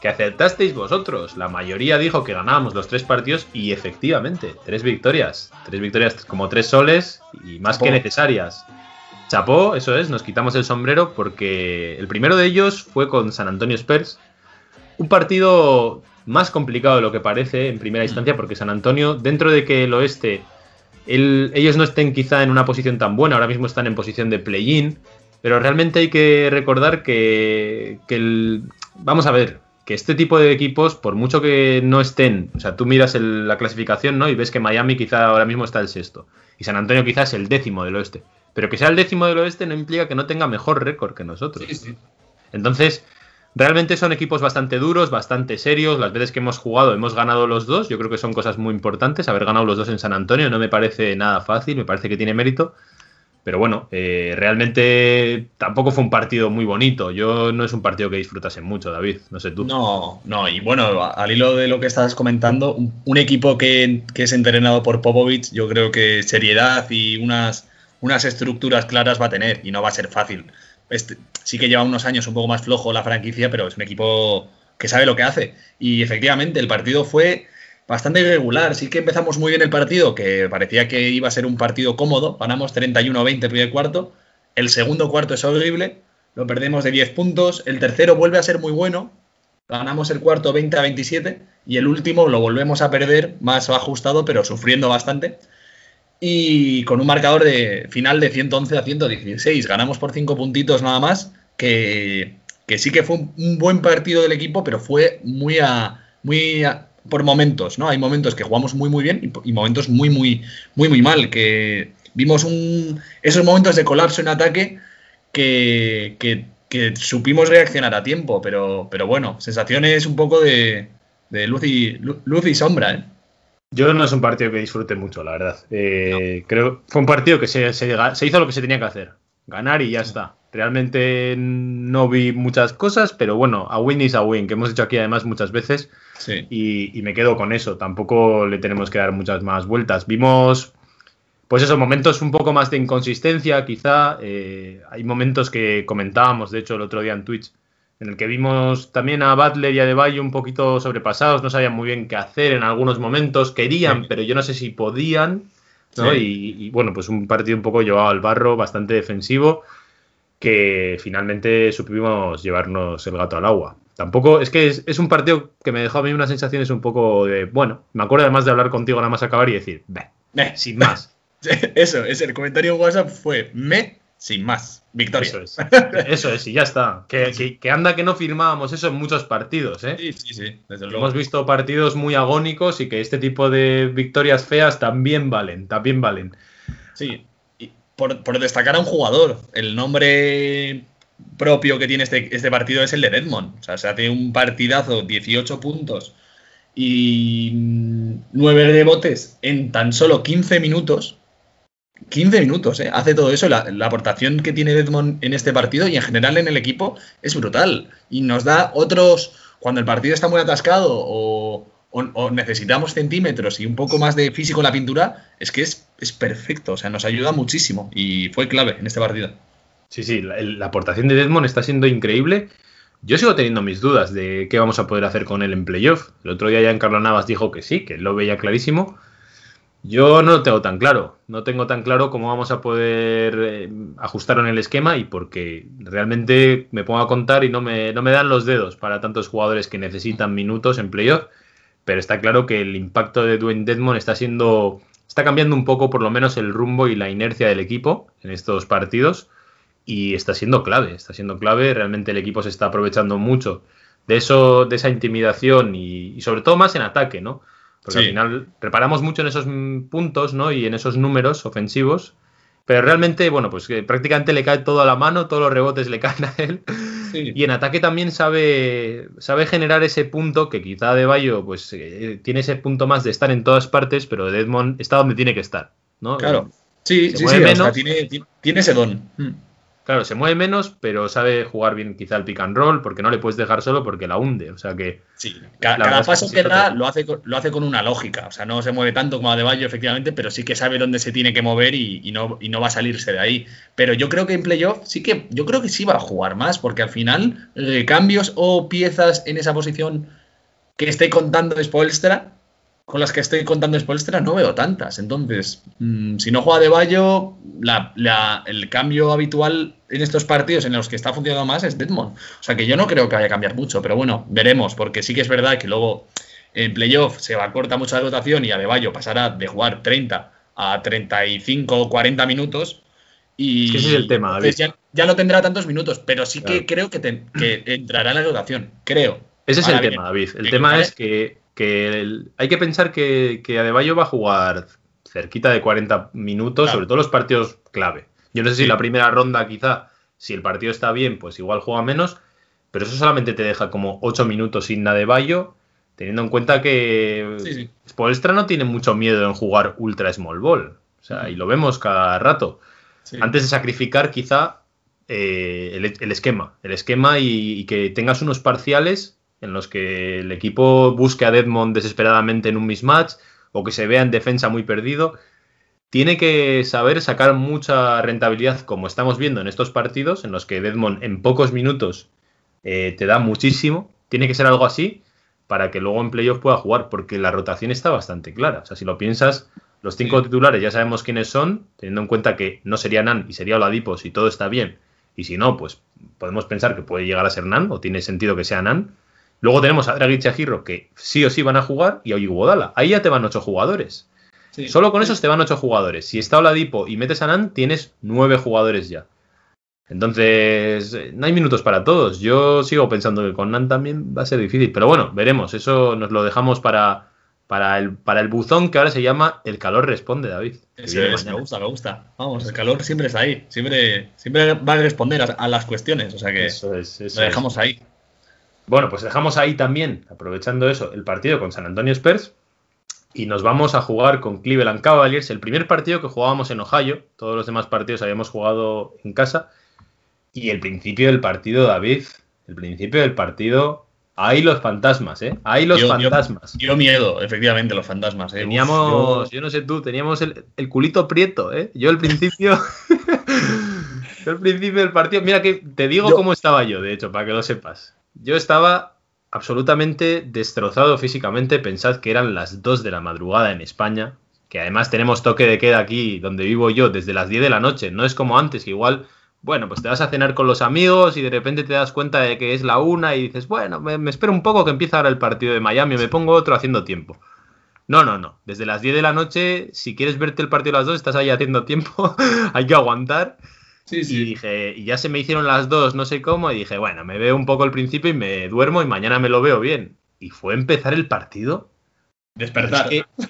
que acertasteis vosotros. La mayoría dijo que ganábamos los tres partidos y efectivamente, tres victorias. Tres victorias como tres soles y más que necesarias. Chapó, eso es, nos quitamos el sombrero porque el primero de ellos fue con San Antonio Spurs. Un partido más complicado de lo que parece en primera instancia, porque San Antonio, dentro de que el oeste, ellos no estén quizá en una posición tan buena, ahora mismo están en posición de play-in, pero realmente hay que recordar que, el, vamos a ver, que este tipo de equipos, por mucho que no estén, o sea, tú miras la clasificación, ¿no? Y ves que Miami quizá ahora mismo está el sexto, y San Antonio quizás el décimo del oeste. Pero que sea el décimo del oeste no implica que no tenga mejor récord que nosotros. Entonces, Realmente son equipos bastante duros, bastante serios. Las veces que hemos jugado hemos ganado los dos. Yo creo que son cosas muy importantes. Haber ganado los dos en San Antonio no me parece nada fácil, me parece que tiene mérito. Pero bueno, eh, realmente tampoco fue un partido muy bonito. Yo no es un partido que disfrutase mucho, David. No sé tú. No, no. Y bueno, al hilo de lo que estás comentando, un, equipo que, que, es entrenado por Popovich, yo creo que seriedad y unas, unas estructuras claras va a tener y no va a ser fácil. Este, sí que lleva unos años un poco más flojo la franquicia, pero es un equipo que sabe lo que hace. Y efectivamente, el partido fue bastante irregular. Sí que empezamos muy bien el partido, que parecía que iba a ser un partido cómodo. Ganamos 31-20 el primer cuarto. El segundo cuarto es horrible. Lo perdemos de 10 puntos. El tercero vuelve a ser muy bueno. Ganamos el cuarto 20 27. Y el último lo volvemos a perder, más ajustado, pero sufriendo bastante. Y con un marcador de final de 111 a 116. Ganamos por 5 puntitos nada más. Que, que sí que fue un, un, buen partido del equipo, pero fue muy a, muy a, por momentos, ¿no? Hay momentos que jugamos muy muy bien y, y, momentos muy muy muy muy mal, que vimos un, esos momentos de colapso en ataque que, que, que, supimos reaccionar a tiempo, pero, pero bueno, sensaciones un poco de, de luz, y, luz y sombra, ¿eh? Yo no es un partido que disfrute mucho, la verdad. Eh, no. Creo fue un partido que se, se, se, hizo lo que se tenía que hacer, ganar y ya está. Realmente no vi muchas cosas, pero bueno, a win is a win, que hemos dicho aquí además muchas veces. Sí. Y, y, me quedo con eso. Tampoco le tenemos que dar muchas más vueltas. Vimos, pues esos momentos un poco más de inconsistencia, quizá. Eh, hay momentos que comentábamos, de hecho, el otro día en Twitch, en el que vimos también a Butler y a De Valle un poquito sobrepasados. No sabían muy bien qué hacer en algunos momentos. Querían, sí. pero yo no sé si podían. ¿no? Sí. Y, y, bueno, pues un partido un poco llevado al barro, bastante defensivo que finalmente supimos llevarnos el gato al agua. Tampoco, es que es, es, un partido que me dejó a mí unas sensaciones un poco de, bueno, me acuerdo además de hablar contigo nada más acabar y decir, Beh. sin más. Eso, es el comentario en WhatsApp fue, me, sin más, victoria. Eso es, eso es y ya está. Que, que, que, anda que no firmábamos eso en muchos partidos, ¿eh? Sí, sí, sí, desde luego. Hemos visto partidos muy agónicos y que este tipo de victorias feas también valen, también valen. Sí, por, destacar a un jugador. El nombre propio que tiene este, este partido es el de Redmond. O sea, se hace un partidazo, 18 puntos y 9 rebotes en tan solo 15 minutos. 15 minutos, ¿eh? Hace todo eso. La, aportación que tiene Redmond en este partido y en general en el equipo es brutal. Y nos da otros. Cuando el partido está muy atascado o, o, necesitamos centímetros y un poco más de físico en la pintura, es que es, es, perfecto, o sea, nos ayuda muchísimo y fue clave en este partido. Sí, sí, la, la, aportación de Desmond está siendo increíble. Yo sigo teniendo mis dudas de qué vamos a poder hacer con él en playoff. El otro día ya en Carlos Navas dijo que sí, que lo veía clarísimo. Yo no lo tengo tan claro. No tengo tan claro cómo vamos a poder eh, ajustar en el esquema y porque realmente me pongo a contar y no me, no me dan los dedos para tantos jugadores que necesitan minutos en playoff pero está claro que el impacto de Dwayne Dedmon está siendo está cambiando un poco por lo menos el rumbo y la inercia del equipo en estos partidos y está siendo clave, está siendo clave, realmente el equipo se está aprovechando mucho de eso, de esa intimidación y, y sobre todo más en ataque, ¿no? Porque sí. al final reparamos mucho en esos puntos, ¿no? Y en esos números ofensivos, pero realmente, bueno, pues que prácticamente le cae todo a la mano, todos los rebotes le caen a él. Sí. Y en ataque también sabe, sabe generar ese punto que quizá De Bayo pues eh, tiene ese punto más de estar en todas partes, pero Edmond está donde tiene que estar, ¿no? Claro. Sí, sí, sí, menos, o sea, tiene, tiene, ese don. Claro, se mueve menos, pero sabe jugar bien quizá el pick and roll, porque no le puedes dejar solo porque la hunde. O sea que. Sí, cada, cada paso que da lo hace, lo hace con una lógica. O sea, no se mueve tanto como Adebayo, efectivamente, pero sí que sabe dónde se tiene que mover y, y, no, y no va a salirse de ahí. Pero yo creo que en playoff sí que. Yo creo que sí va a jugar más, porque al final, eh, cambios o piezas en esa posición que esté contando Spoelstra con las que estoy contando Spolstra no veo tantas. Entonces, mmm, si no juega de Bayo, la, la, el cambio habitual en estos partidos en los que está funcionando más es Deadmond. O sea que yo no creo que vaya a cambiar mucho, pero bueno, veremos, porque sí que es verdad que luego en playoff se va a cortar mucho la rotación y Adebayo pasará de jugar 30 a 35 o 40 minutos. Y es que ese es el tema, David. Ya, ya, no tendrá tantos minutos, pero sí que creo que, te, que, entrará en la rotación. Creo. Ese es Ahora el bien, tema, David. El tema es que que el, hay que pensar que, que, Adebayo va a jugar cerquita de 40 minutos, claro. sobre todo los partidos clave. Yo no sé si sí. la primera ronda quizá, si el partido está bien, pues igual juega menos, pero eso solamente te deja como 8 minutos sin Adebayo, teniendo en cuenta que sí, no tiene mucho miedo en jugar ultra small ball. O sea, y lo vemos cada rato. Antes de sacrificar quizá eh, el, el, esquema, el esquema y, y, que tengas unos parciales en los que el equipo busque a Deadmond desesperadamente en un mismatch o que se vea en defensa muy perdido. Tiene que saber sacar mucha rentabilidad, como estamos viendo en estos partidos, en los que Deadmond en pocos minutos eh, te da muchísimo. Tiene que ser algo así para que luego en playoff pueda jugar, porque la rotación está bastante clara. O sea, si lo piensas, los cinco sí. titulares ya sabemos quiénes son, teniendo en cuenta que no sería Nan y sería Oladipo si todo está bien. Y si no, pues podemos pensar que puede llegar a ser Nan, o tiene sentido que sea Nan. Luego tenemos a Dragic y a Giro, que sí o sí van a jugar, y a Iguodala. Ahí ya te van ocho jugadores. Sí. Solo con esos te van ocho jugadores. Si está Oladipo y metes a Nan, tienes nueve jugadores ya. Entonces, no hay minutos para todos. Yo sigo pensando que con Nan también va a ser difícil. Pero bueno, veremos. Eso nos lo dejamos para, para, el, para el buzón que ahora se llama El calor responde, David. Eso es, me gusta, me gusta. Vamos, el calor siempre está ahí. Siempre, siempre va a responder a, a las cuestiones. O sea que eso es, eso lo dejamos es. ahí. Bueno, pues dejamos ahí también, aprovechando eso, el partido con San Antonio Spurs. Y nos vamos a jugar con Cleveland Cavaliers. El primer partido que jugábamos en Ohio. Todos los demás partidos habíamos jugado en casa. Y el principio del partido, David, el principio del partido, hay los fantasmas, ¿eh? Hay los fantasmas. Dio miedo, efectivamente, los fantasmas. ¿eh? Uf, Teníamos, yo- yo no sé tú, teníamos el, el culito prieto, ¿eh? Yo al principio, yo al principio del partido, mira que te digo Yo- cómo estaba yo, de hecho, para que lo sepas. Yo estaba absolutamente destrozado físicamente, pensad que eran las 2 de la madrugada en España, que además tenemos toque de queda aquí donde vivo yo desde las 10 de la noche, no es como antes, que igual bueno, pues te vas a cenar con los amigos y de repente te das cuenta de que es la una y dices, bueno, me, me espero un poco que empiece ahora el partido de Miami, me pongo otro haciendo tiempo. No, no, no. Desde las 10 de la noche, si quieres verte el partido a las 2, estás ahí haciendo tiempo, hay que aguantar. Sí, Y dije, y ya se me hicieron las 2, no sé cómo, y dije, bueno, me veo un poco al principio y me duermo y mañana me lo veo bien. Y fue empezar el partido. Despertar. Es que-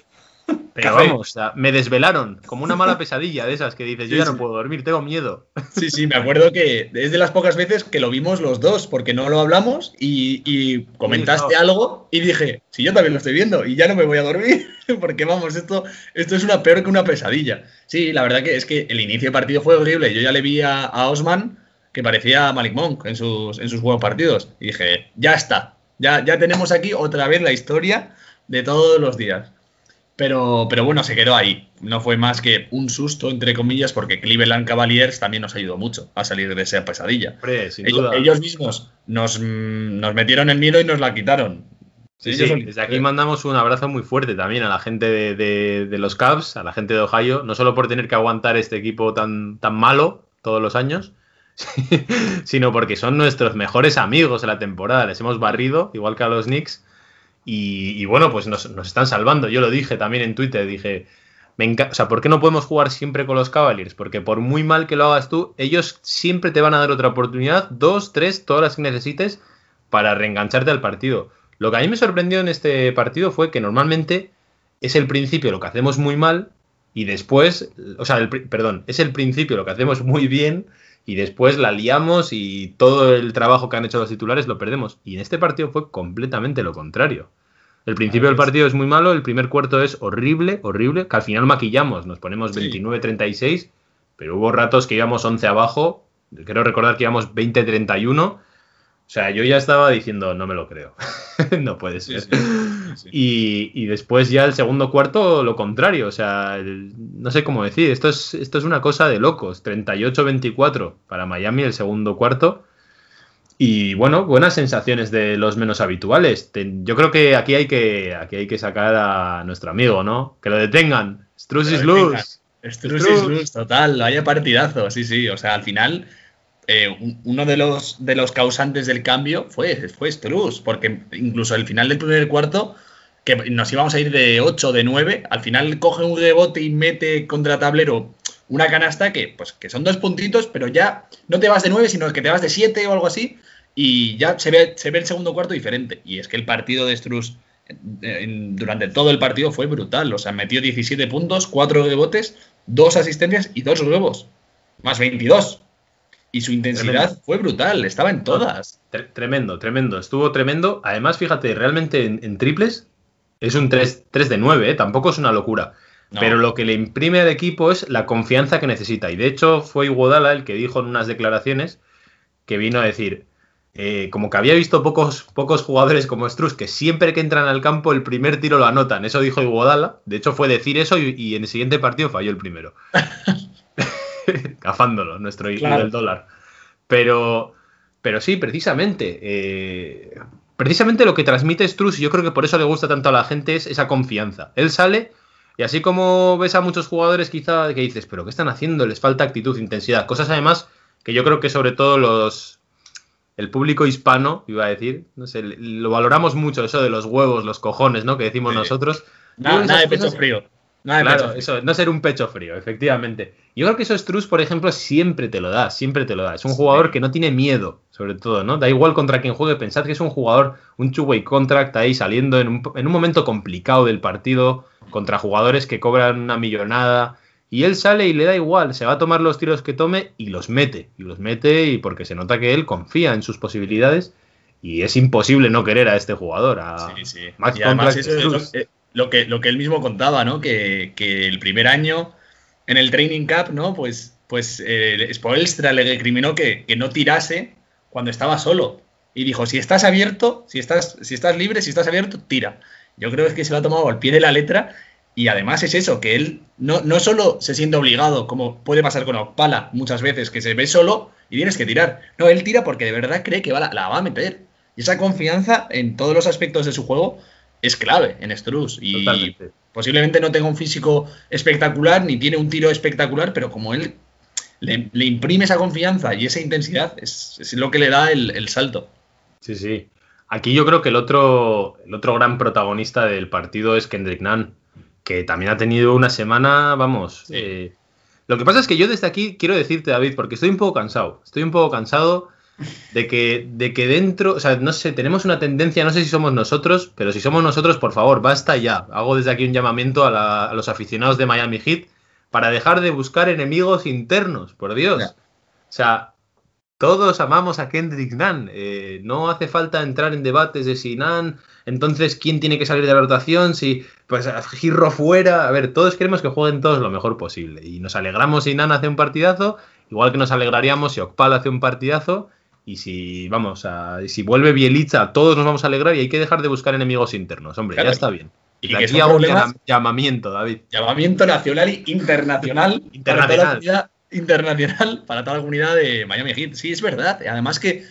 pero Café. vamos, o sea, me desvelaron, como una mala pesadilla de esas que dices, yo Sí, ya no sí. puedo dormir, tengo miedo. Sí, sí, me acuerdo que es de las pocas veces que lo vimos los dos, porque no lo hablamos y, y comentaste no. algo y dije, si yo también lo estoy viendo y ya no me voy a dormir, porque vamos, esto, esto es una peor que una pesadilla. Sí, la verdad que es que el inicio de partido fue horrible. Yo ya le vi a, a Osman que parecía Malik Monk en sus, en sus buenos partidos y dije, ya está, ya, ya tenemos aquí otra vez la historia de todos los días. Pero, pero bueno, se quedó ahí. No fue más que un susto, entre comillas, porque Cleveland Cavaliers también nos ayudó mucho a salir de esa pesadilla. Hombre, sin Ellos, duda. ellos mismos nos, nos metieron el miedo y nos la quitaron. Sí, sí, desde aquí mandamos un abrazo muy fuerte también a la gente de, de- de los Cavs, a la gente de Ohio, no solo por tener que aguantar este equipo tan, tan malo todos los años, sino porque son nuestros mejores amigos de la temporada. Les hemos barrido, igual que a los Knicks, y, bueno, pues nos, están salvando. Yo lo dije también en Twitter, dije, o sea, ¿por qué no podemos jugar siempre con los Cavaliers? Porque por muy mal que lo hagas tú, ellos siempre te van a dar otra oportunidad, dos, tres, todas las que necesites, para reengancharte al partido. Lo que a mí me sorprendió en este partido fue que normalmente es el principio lo que hacemos muy mal y después, o sea, el, perdón, es el principio lo que hacemos muy bien y después la liamos y todo el trabajo que han hecho los titulares lo perdemos. Y en este partido fue completamente lo contrario. El principio del partido es muy malo, el primer cuarto es horrible, horrible, que al final maquillamos, nos ponemos Sí. 29-36, pero hubo ratos que íbamos 11 abajo, creo recordar que íbamos 20-31. O sea, yo ya estaba diciendo, no me lo creo. no puede ser. sí, sí. Y, y después ya el segundo cuarto, lo contrario. O sea, el- no sé cómo decir. Esto es, esto es una cosa de locos. 38-24 para Miami el segundo cuarto. Y bueno, buenas sensaciones de los menos habituales. Te- yo creo que aquí hay que aquí hay que sacar a nuestro amigo, ¿no? Que lo detengan. Struz is Pero venga, loose. Struz Struz. is loose, total, vaya partidazo, sí, sí. O sea, al final, eh, un- uno de los, de los causantes del cambio fue, fue Struz, porque incluso al final del primer cuarto, que nos íbamos a ir de 8, de 9, al final coge un rebote y mete contra tablero una canasta que, pues, que son dos puntitos, pero ya no te vas de 9, sino que te vas de 7 o algo así, y ya se ve, se ve el segundo cuarto diferente. Y es que el partido de Struz en- durante todo el partido fue brutal. O sea, metió 17 puntos, 4 rebotes, 2 asistencias y 2 huevos. Más 22. Y su intensidad Tremendo. fue brutal, estaba en todas. Tre- Tremendo, tremendo. Estuvo tremendo. Además, fíjate, realmente en, en triples es un 3, 3 de 9, ¿eh? tampoco es una locura. No. Pero lo que le imprime al equipo es la confianza que necesita. Y de hecho fue Iguodala el que dijo en unas declaraciones que vino a decir, eh, como que había visto pocos, pocos jugadores como Struz que siempre que entran al campo el primer tiro lo anotan. Eso dijo Iguodala. De hecho fue decir eso y, y en el siguiente partido falló el primero. Cafándolo, nuestro hijo Claro. del dólar. Pero, pero sí, precisamente. eh, precisamente lo que transmite Struz, y yo creo que por eso le gusta tanto a la gente, es esa confianza. Él sale y así como ves a muchos jugadores quizá que dices, pero ¿qué están haciendo? Les falta actitud, intensidad. Cosas además que yo creo que sobre todo los... El público hispano, iba a decir, no sé, lo valoramos mucho, eso de los huevos, los cojones, ¿no? Que decimos Sí. nosotros. Nada, de pecho cosas- frío. De Claro, eso, no ser un pecho frío, efectivamente. Yo creo que eso Struz, por ejemplo, siempre te lo da, siempre te lo da. Es un jugador que no tiene miedo, sobre todo, ¿no? Da igual contra quien juegue, pensad que es un jugador, un two-way contract ahí saliendo en un, en un momento complicado del partido, contra jugadores que cobran una millonada. Y él sale y le da igual, se va a tomar los tiros que tome y los mete. Y los mete y porque se nota que él confía en sus posibilidades. Y es imposible no querer a este jugador, a Sí, sí. Max y además es lo, que, lo que él mismo contaba, ¿no? Que, que el primer año en el training camp, ¿no? Pues, pues eh, Spoelstra le recriminó que, que no tirase cuando estaba solo. Y dijo, si estás abierto, si estás, si estás libre, si estás abierto, tira. Yo creo que se lo ha tomado al pie de la letra y además es eso, que él no, no solo se siente obligado, como puede pasar con Okpala muchas veces, que se ve solo y tienes que tirar. No, él tira porque de verdad cree que va, la, la va a meter. Y esa confianza en todos los aspectos de su juego es clave en Struz. Y Totalmente. posiblemente no tenga un físico espectacular ni tiene un tiro espectacular, pero como él le, le imprime esa confianza y esa intensidad, es, es lo que le da el, el salto. Sí, sí. Aquí yo creo que el otro, el otro gran protagonista del partido es Kendrick Nunn, que también ha tenido una semana, vamos. Sí. eh, lo que pasa es que yo desde aquí quiero decirte, David, porque estoy un poco cansado. Estoy un poco cansado de que, de que dentro, o sea, no sé, tenemos una tendencia, no sé si somos nosotros, pero si somos nosotros, por favor, basta ya. Hago desde aquí un llamamiento a, la- a los aficionados de Miami Heat para dejar de buscar enemigos internos, por Dios. O sea, todos amamos a Kendrick Nunn. eh, no hace falta entrar en debates de si Nunn, entonces quién tiene que salir de la rotación, si pues Girro fuera. A ver, todos queremos que jueguen todos lo mejor posible. Y nos alegramos si Nunn hace un partidazo, igual que nos alegraríamos si Okpal hace un partidazo. Y si, vamos, a, si vuelve Bielitsa, todos nos vamos a alegrar y hay que dejar de buscar enemigos internos. Hombre, Claro, ya está bien. y Y que aquí hago un llamamiento, David. Llamamiento nacional e internacional. Para Internacional. comunidad, internacional para toda la comunidad de Miami Heat. Sí, es verdad. Además que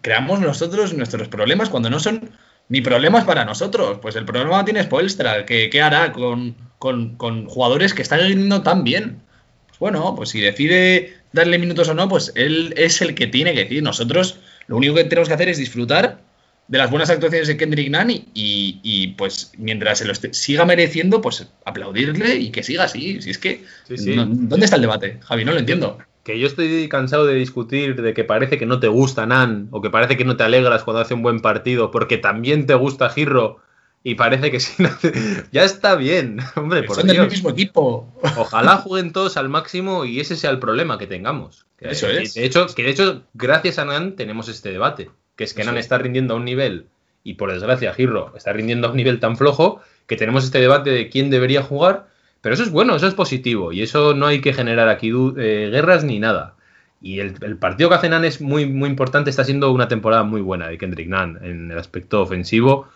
creamos nosotros nuestros problemas cuando no son ni problemas para nosotros. Pues el problema tiene Spoelstra. que ¿Qué hará con, con- con jugadores que están rindiendo tan bien? Pues bueno, pues si decide darle minutos o no, pues él es el que tiene que decir. Nosotros lo único que tenemos que hacer es disfrutar de las buenas actuaciones de Kendrick Nunn y, y- y, pues mientras se lo esté- siga mereciendo, pues aplaudirle y que siga así. Si es que, Sí, sí. no- ¿dónde está el debate, Javi? No lo entiendo. Que yo estoy cansado de discutir de que parece que no te gusta Nan o que parece que no te alegras cuando hace un buen partido porque también te gusta Girro y parece que sí. ya está bien, hombre, por Son del mismo equipo. Ojalá jueguen todos al máximo y ese sea el problema que tengamos. Que- Eso es. De hecho, que de hecho, gracias a Nan tenemos este debate, que es que Eso Nan es. está rindiendo a un nivel y por desgracia Girro está rindiendo a un nivel tan flojo que tenemos este debate de quién debería jugar, pero eso es bueno, eso es positivo y eso no hay que generar aquí eh, guerras ni nada. Y el, el partido que hace Nan es muy, muy importante, está siendo una temporada muy buena de Kendrick Nan en el aspecto ofensivo.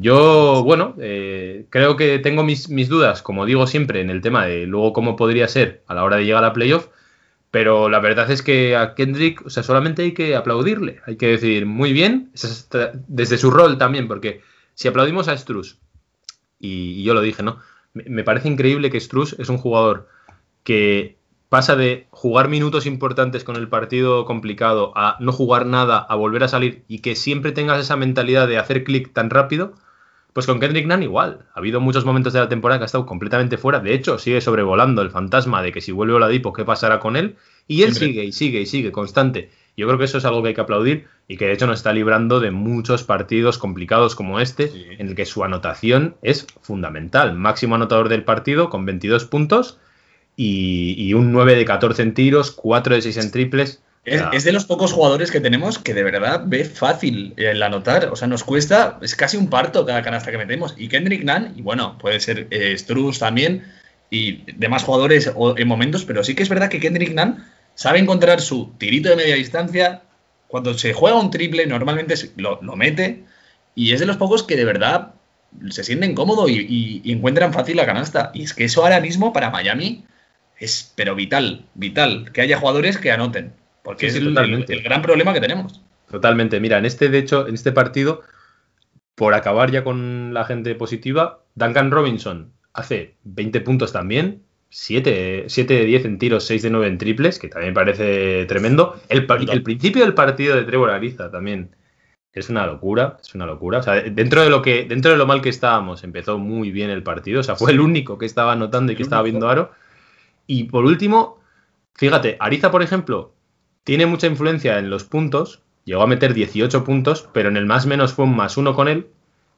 Yo, bueno, eh, creo que tengo mis, mis dudas, como digo siempre, en el tema de luego cómo podría ser a la hora de llegar a playoff, pero la verdad es que a Kendrick, o sea, solamente hay que aplaudirle, hay que decir muy bien, desde su rol también, porque si aplaudimos a Struz, y, yo lo dije, ¿no? Me, me parece increíble que Struz es un jugador que pasa de jugar minutos importantes con el partido complicado a no jugar nada, a volver a salir y que siempre tengas esa mentalidad de hacer clic tan rápido, pues con Kendrick Nunn igual. Ha habido muchos momentos de la temporada que ha estado completamente fuera. De hecho, sigue sobrevolando el fantasma de que si vuelve Oladipo, ¿qué pasará con él? Y él Siempre. sigue y sigue y sigue, constante. Yo creo que eso es algo que hay que aplaudir y que de hecho nos está librando de muchos partidos complicados como este, Sí. en el que su anotación es fundamental. Máximo anotador del partido con 22 puntos y, y un 9 de 14 en tiros, 4 de 6 en triples. Es, es, de los pocos jugadores que tenemos que de verdad ve fácil el anotar. O sea, nos cuesta, es casi un parto cada canasta que metemos. Y Kendrick Nunn, y bueno, puede ser eh, Struz también, y demás jugadores en momentos, pero sí que es verdad que Kendrick Nunn sabe encontrar su tirito de media distancia. Cuando se juega un triple, normalmente lo, lo mete. Y es de los pocos que de verdad se sienten cómodos y, y, y, encuentran fácil la canasta. Y es que eso ahora mismo para Miami es, pero vital, vital, que haya jugadores que anoten. Porque sí, es el, el, el, gran problema que tenemos. Totalmente. Mira, en este, de hecho, en este partido, por acabar ya con la gente positiva, Duncan Robinson hace 20 puntos también, 7, 7 de 10 en tiros, 6 de 9 en triples, que también parece tremendo. El, el principio del partido de Trevor Ariza también es una locura, es una locura. O sea, dentro de lo que, dentro de lo mal que estábamos, empezó muy bien el partido. O sea, fue el único que estaba anotando y que estaba viendo aro. Y por último, fíjate, Ariza, por ejemplo, tiene mucha influencia en los puntos. Llegó a meter 18 puntos, pero en el más menos fue un más uno con él.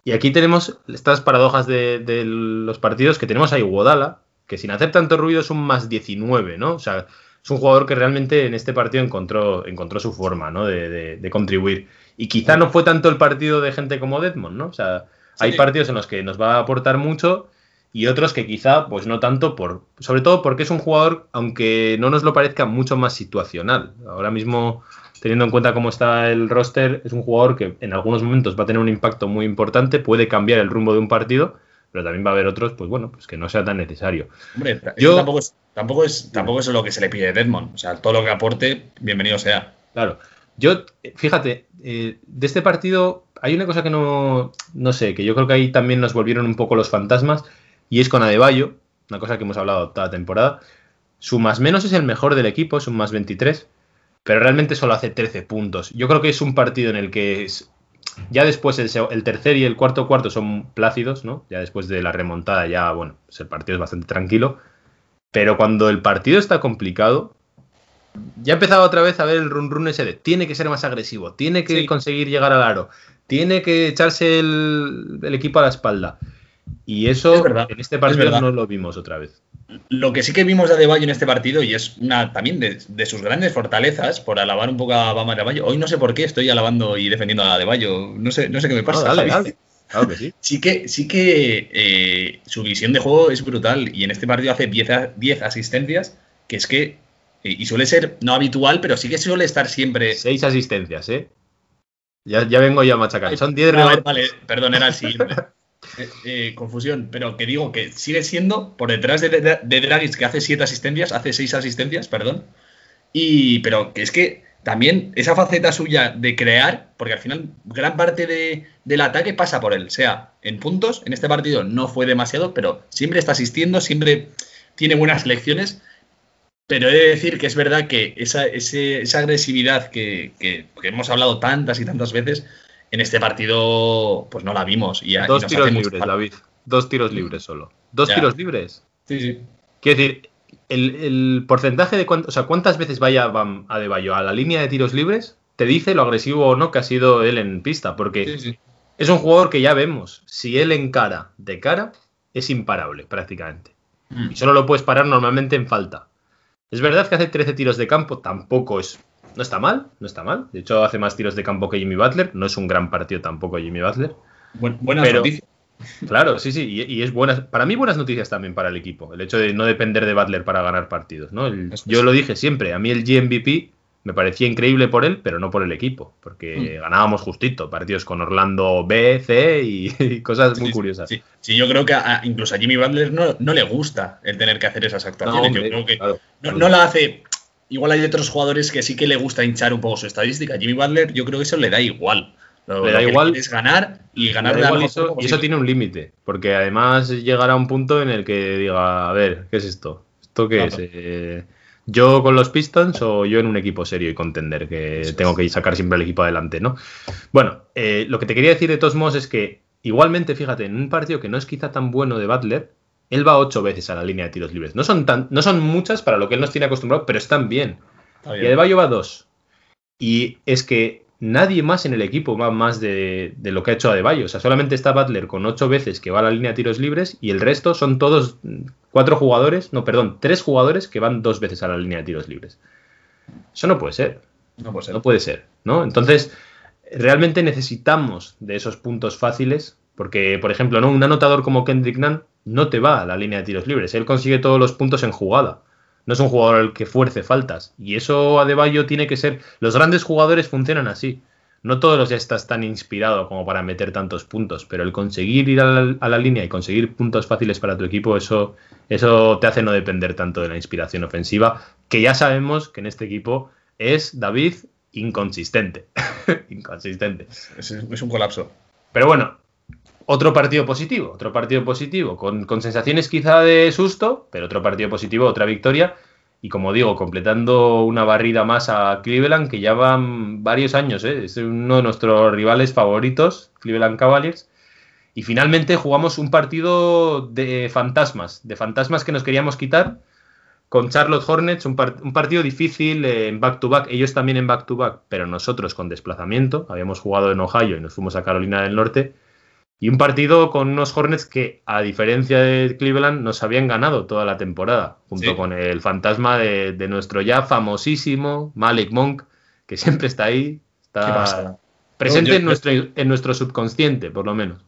Y aquí tenemos estas paradojas de, de los partidos que tenemos a Iguodala, que sin hacer tanto ruido es un más 19, ¿no? O sea, es un jugador que realmente en este partido encontró, encontró su forma, ¿no? De, de, de contribuir. Y quizá no fue tanto el partido de gente como Deadmond, ¿no? O sea, hay sí. partidos en los que nos va a aportar mucho y otros que quizá, pues no tanto, por, sobre todo porque es un jugador, aunque no nos lo parezca, mucho más situacional. Ahora mismo, teniendo en cuenta cómo está el roster, es un jugador que en algunos momentos va a tener un impacto muy importante, puede cambiar el rumbo de un partido, pero también va a haber otros, pues bueno, pues que no sea tan necesario. Hombre, Yo, tampoco, es, tampoco, es, tampoco es lo que se le pide a Deadmond. O sea, todo lo que aporte, bienvenido sea. Claro. Yo, fíjate, eh, de este partido hay una cosa que no, no sé, que yo creo que ahí también nos volvieron un poco los fantasmas, y es con Adebayo, una cosa que hemos hablado toda la temporada. Su más menos es el mejor del equipo, es un más 23, pero realmente solo hace 13 puntos. Yo creo que es un partido en el que es, ya después el, el, tercer y el cuarto cuarto son plácidos, ¿no? Ya después de la remontada ya, bueno, pues el partido es bastante tranquilo. Pero cuando el partido está complicado, ya empezaba otra vez a ver el run run ese de tiene que ser más agresivo, tiene que sí. conseguir llegar al aro, tiene que echarse el, el equipo a la espalda. Y eso en este partido no lo vimos otra vez. Lo que sí que vimos de Adebayo en este partido, y es una también de, de sus grandes fortalezas, por alabar un poco a Bama Adebayo, hoy no sé por qué estoy alabando y defendiendo a Adebayo, no sé, no sé qué me pasa. No, dale, dale. Claro que sí. sí que, sí que eh, su visión de juego es brutal y en este partido hace 10, asistencias, que es que, eh, y suele ser no habitual, pero sí que suele estar siempre... 6 asistencias, ¿eh? Ya, ya vengo yo a machacar. Son 10 no, vale, vale, perdón, era el siguiente. Eh, eh, confusión, pero que digo que sigue siendo por detrás de, de, que hace siete asistencias, hace seis asistencias, perdón. Y, pero que es que también esa faceta suya de crear, porque al final gran parte de, del ataque pasa por él, sea en puntos, en este partido no fue demasiado, pero siempre está asistiendo, siempre tiene buenas lecciones. Pero he de decir que es verdad que esa, esa agresividad que, que hemos hablado tantas y tantas veces, en este partido pues no la vimos. Y, Dos y tiros libres, David. Dos tiros libres solo. ¿Dos ya. tiros libres? Sí, sí. Quiero decir, el, el porcentaje de cuánto, o sea, cuántas veces vaya Bam a De Bayo a la línea de tiros libres te dice lo agresivo o no que ha sido él en pista, porque sí, sí. es un jugador que ya vemos, si él encara de cara, es imparable prácticamente. Mm. Y solo lo puedes parar normalmente en falta. Es verdad que hace 13 tiros de campo, tampoco es no está mal, no está mal. De hecho, hace más tiros de campo que Jimmy Butler. No es un gran partido tampoco Jimmy Butler. Buen, buenas pero, noticias. Claro, sí, sí. Y, y, es buenas. Para mí, buenas noticias también para el equipo. El hecho de no depender de Butler para ganar partidos. ¿no? El, yo lo dije siempre. A mí el GMVP me parecía increíble por él, pero no por el equipo. Porque mm. ganábamos justito. Partidos con Orlando B, C y, y cosas muy sí, curiosas. Sí, sí, yo creo que a, incluso a Jimmy Butler no, no, le gusta el tener que hacer esas actuaciones. No, hombre, yo creo que claro, no, no la hace igual hay otros jugadores que sí que le gusta hinchar un poco su estadística. Jimmy Butler, yo creo que eso le da igual. Lo, le da igual es ganar y ganar de igual eso, y eso tiene un límite, porque además llegará un punto en el que diga, a ver, ¿qué es esto? ¿Esto qué claro. es? Eh, ¿Yo con los Pistons o yo en un equipo serio y contender que eso tengo es. que sacar siempre el equipo adelante, ¿no? Bueno, eh, lo que te quería decir de todos modos es que igualmente, fíjate, en un partido que no es quizá tan bueno de Butler, él va ocho veces a la línea de tiros libres. No son, tan, no son muchas para lo que él nos tiene acostumbrado, pero están bien. bien. Y Adebayo va dos. Y es que nadie más en el equipo va más de, de, lo que ha hecho Adebayo. O sea, solamente está Butler con ocho veces que va a la línea de tiros libres y el resto son todos cuatro jugadores, no, perdón, tres jugadores que van dos veces a la línea de tiros libres. Eso no puede ser. No puede ser. No puede ser, ¿no? Entonces, realmente necesitamos de esos puntos fáciles, porque, por ejemplo, ¿no? un anotador como Kendrick Nunn no te va a la línea de tiros libres. Él consigue todos los puntos en jugada. No es un jugador el que fuerce faltas. Y eso, Adebayo, tiene que ser. Los grandes jugadores funcionan así. No todos los ya estás tan inspirado como para meter tantos puntos, pero el conseguir ir a la, a la, línea y conseguir puntos fáciles para tu equipo, eso, eso te hace no depender tanto de la inspiración ofensiva, que ya sabemos que en este equipo es David inconsistente. inconsistente. Es, es, un colapso. Pero bueno, otro partido positivo, otro partido positivo, con, con, sensaciones quizá de susto, pero otro partido positivo, otra victoria. Y como digo, completando una barrida más a Cleveland, que ya van varios años, ¿eh? es uno de nuestros rivales favoritos, Cleveland Cavaliers. Y finalmente jugamos un partido de fantasmas, de fantasmas que nos queríamos quitar con Charlotte Hornets, un, part un partido difícil en back-to-back, -back, ellos también en back-to-back, -back, pero nosotros con desplazamiento, habíamos jugado en Ohio y nos fuimos a Carolina del Norte, y un partido con unos Hornets que, a diferencia de Cleveland, nos habían ganado toda la temporada, junto sí. con el fantasma de, de, nuestro ya famosísimo Malik Monk, que siempre está ahí, está presente no, yo, en, nuestro, en nuestro subconsciente, por lo menos.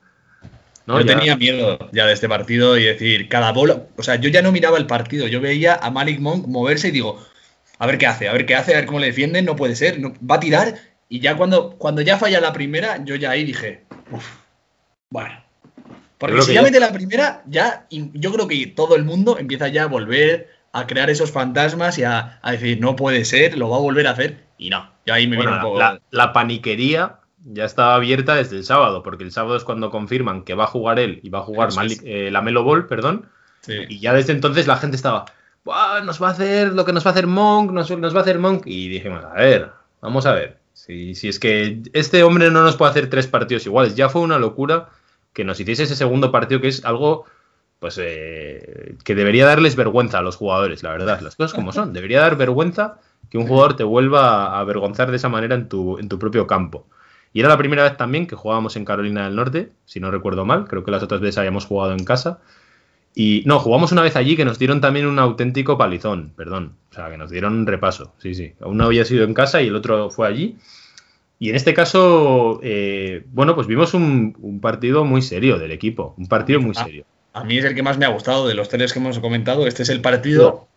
¿no? Yo ya... tenía miedo ya de este partido y decir, cada bola. O sea, yo ya no miraba el partido, yo veía a Malik Monk moverse y digo, a ver qué hace, a ver qué hace, a ver cómo le defienden, no puede ser, no, va a tirar. Y ya cuando, cuando ya falla la primera, yo ya ahí dije, uff, bueno. Porque si ya, ya mete la primera, ya yo creo que todo el mundo empieza ya a volver a crear esos fantasmas y a, a decir, no puede ser, lo va a volver a hacer. Y no, yo ahí me bueno, viene un poco. La, la paniquería ya estaba abierta desde el sábado, porque el sábado es cuando confirman que va a jugar él y va a jugar Malik, eh, la Melo Ball, perdón. Sí. Y ya desde entonces la gente estaba, nos va a hacer lo que nos va a hacer Monk, nos, nos va a hacer Monk. Y dijimos, a ver, vamos a ver. Si, si es que este hombre no nos puede hacer tres partidos iguales, ya fue una locura que nos hiciese ese segundo partido, que es algo pues eh, que debería darles vergüenza a los jugadores, la verdad, las cosas como son. Debería dar vergüenza que un jugador te vuelva a avergonzar de esa manera en tu, en tu propio campo. Y era la primera vez también que jugábamos en Carolina del Norte, si no recuerdo mal, creo que las otras veces habíamos jugado en casa. Y no, jugamos una vez allí que nos dieron también un auténtico palizón, perdón. O sea, que nos dieron un repaso, sí, sí. Uno había sido en casa y el otro fue allí. Y en este caso, eh, bueno, pues vimos un, un, partido muy serio del equipo, un partido muy serio. A, mí es el que más me ha gustado de los tres que hemos comentado. Este es el partido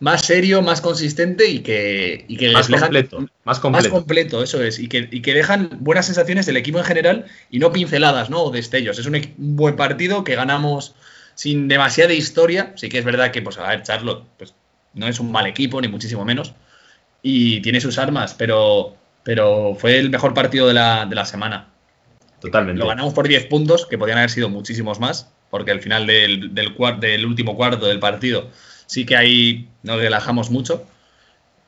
más serio, más consistente y que, y que más, completo, más completo. Más completo, eso es. Y que, y que, dejan buenas sensaciones del equipo en general y no pinceladas, ¿no? O destellos. Es un, un, buen partido que ganamos sin demasiada historia. Sí que es verdad que, pues, a ver, Charlotte pues, no es un mal equipo, ni muchísimo menos. Y tiene sus armas, pero, pero fue el mejor partido de la, de la semana. Totalmente. Lo ganamos por 10 puntos, que podían haber sido muchísimos más, porque al final del, del, del último cuarto del partido sí que ahí nos relajamos mucho,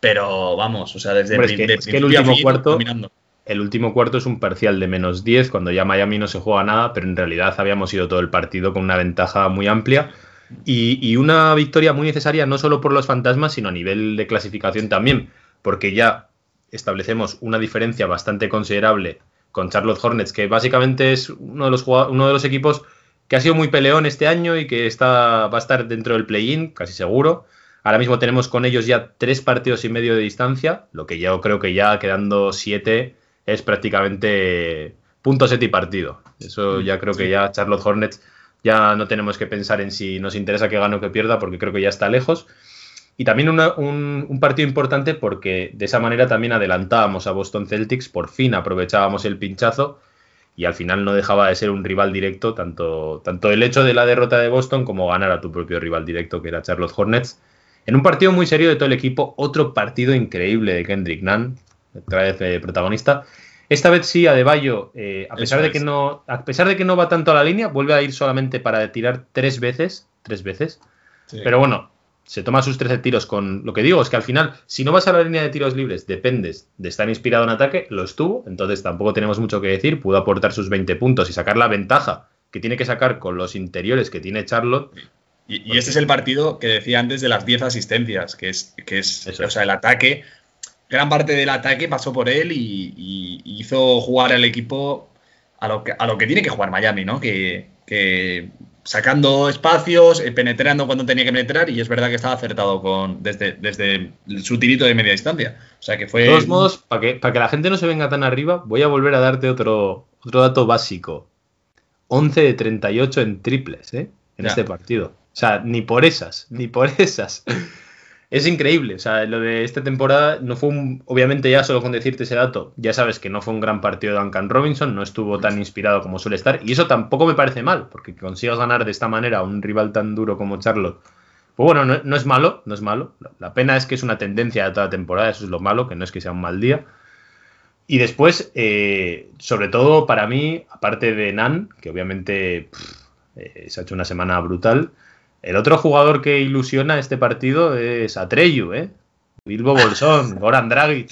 pero vamos, o sea, desde Hombre, el, es que, es que el último cuarto dominando. El último cuarto es un parcial de menos 10, cuando ya Miami no se juega nada, pero en realidad habíamos ido todo el partido con una ventaja muy amplia y, y una victoria muy necesaria no solo por los fantasmas, sino a nivel de clasificación también, porque ya establecemos una diferencia bastante considerable con Charlotte Hornets, que básicamente es uno de los, uno de los equipos que ha sido muy peleón este año y que está, va a estar dentro del play-in, casi seguro. Ahora mismo tenemos con ellos ya tres partidos y medio de distancia, lo que yo creo que ya quedando siete es prácticamente punto set y partido. Eso ya creo que ya Charlotte Hornets ya no tenemos que pensar en si nos interesa que gane o que pierda, porque creo que ya está lejos. Y también una, un, un, partido importante porque de esa manera también adelantábamos a Boston Celtics, por fin aprovechábamos el pinchazo y al final no dejaba de ser un rival directo, tanto, tanto el hecho de la derrota de Boston como ganar a tu propio rival directo, que era Charlotte Hornets. En un partido muy serio de todo el equipo, otro partido increíble de Kendrick Nunn, otra vez eh, protagonista. Esta vez sí, Adebayo, eh, a, pesar de que no, a pesar de que no va tanto a la línea, vuelve a ir solamente para tirar tres veces, tres veces. Sí. Pero bueno, se toma sus 13 tiros con lo que digo es que al final si no vas a la línea de tiros libres dependes de estar inspirado en ataque lo estuvo entonces tampoco tenemos mucho que decir pudo aportar sus 20 puntos y sacar la ventaja que tiene que sacar con los interiores que tiene Charlotte y, y este es el partido que decía antes de las 10 asistencias que es que es Eso. o sea el ataque gran parte del ataque pasó por él y, y, hizo jugar al equipo a lo que a lo que tiene que jugar Miami no que, que sacando espacios, eh, penetrando cuando tenía que penetrar, y es verdad que estaba acertado con desde, desde su tirito de media distancia. O sea que fue. De todos modos, para que, para que la gente no se venga tan arriba, voy a volver a darte otro, otro dato básico. 11 de 38 en triples, ¿eh? En Ya. este partido. O sea, ni por esas, ni por esas. Es increíble, o sea, lo de esta temporada no fue un, obviamente ya solo con decirte ese dato, ya sabes que no fue un gran partido de Duncan Robinson, no estuvo tan inspirado como suele estar, y eso tampoco me parece mal, porque que consigas ganar de esta manera a un rival tan duro como Charlotte, pues bueno, no, es malo, no es malo, la pena es que es una tendencia de toda temporada, eso es lo malo, que no es que sea un mal día. Y después, eh, sobre todo para mí, aparte de Nan, que obviamente eh, se ha hecho una semana brutal, el otro jugador que ilusiona este partido es Atreyu, ¿eh? Bilbo Bolsón, Goran Dragic.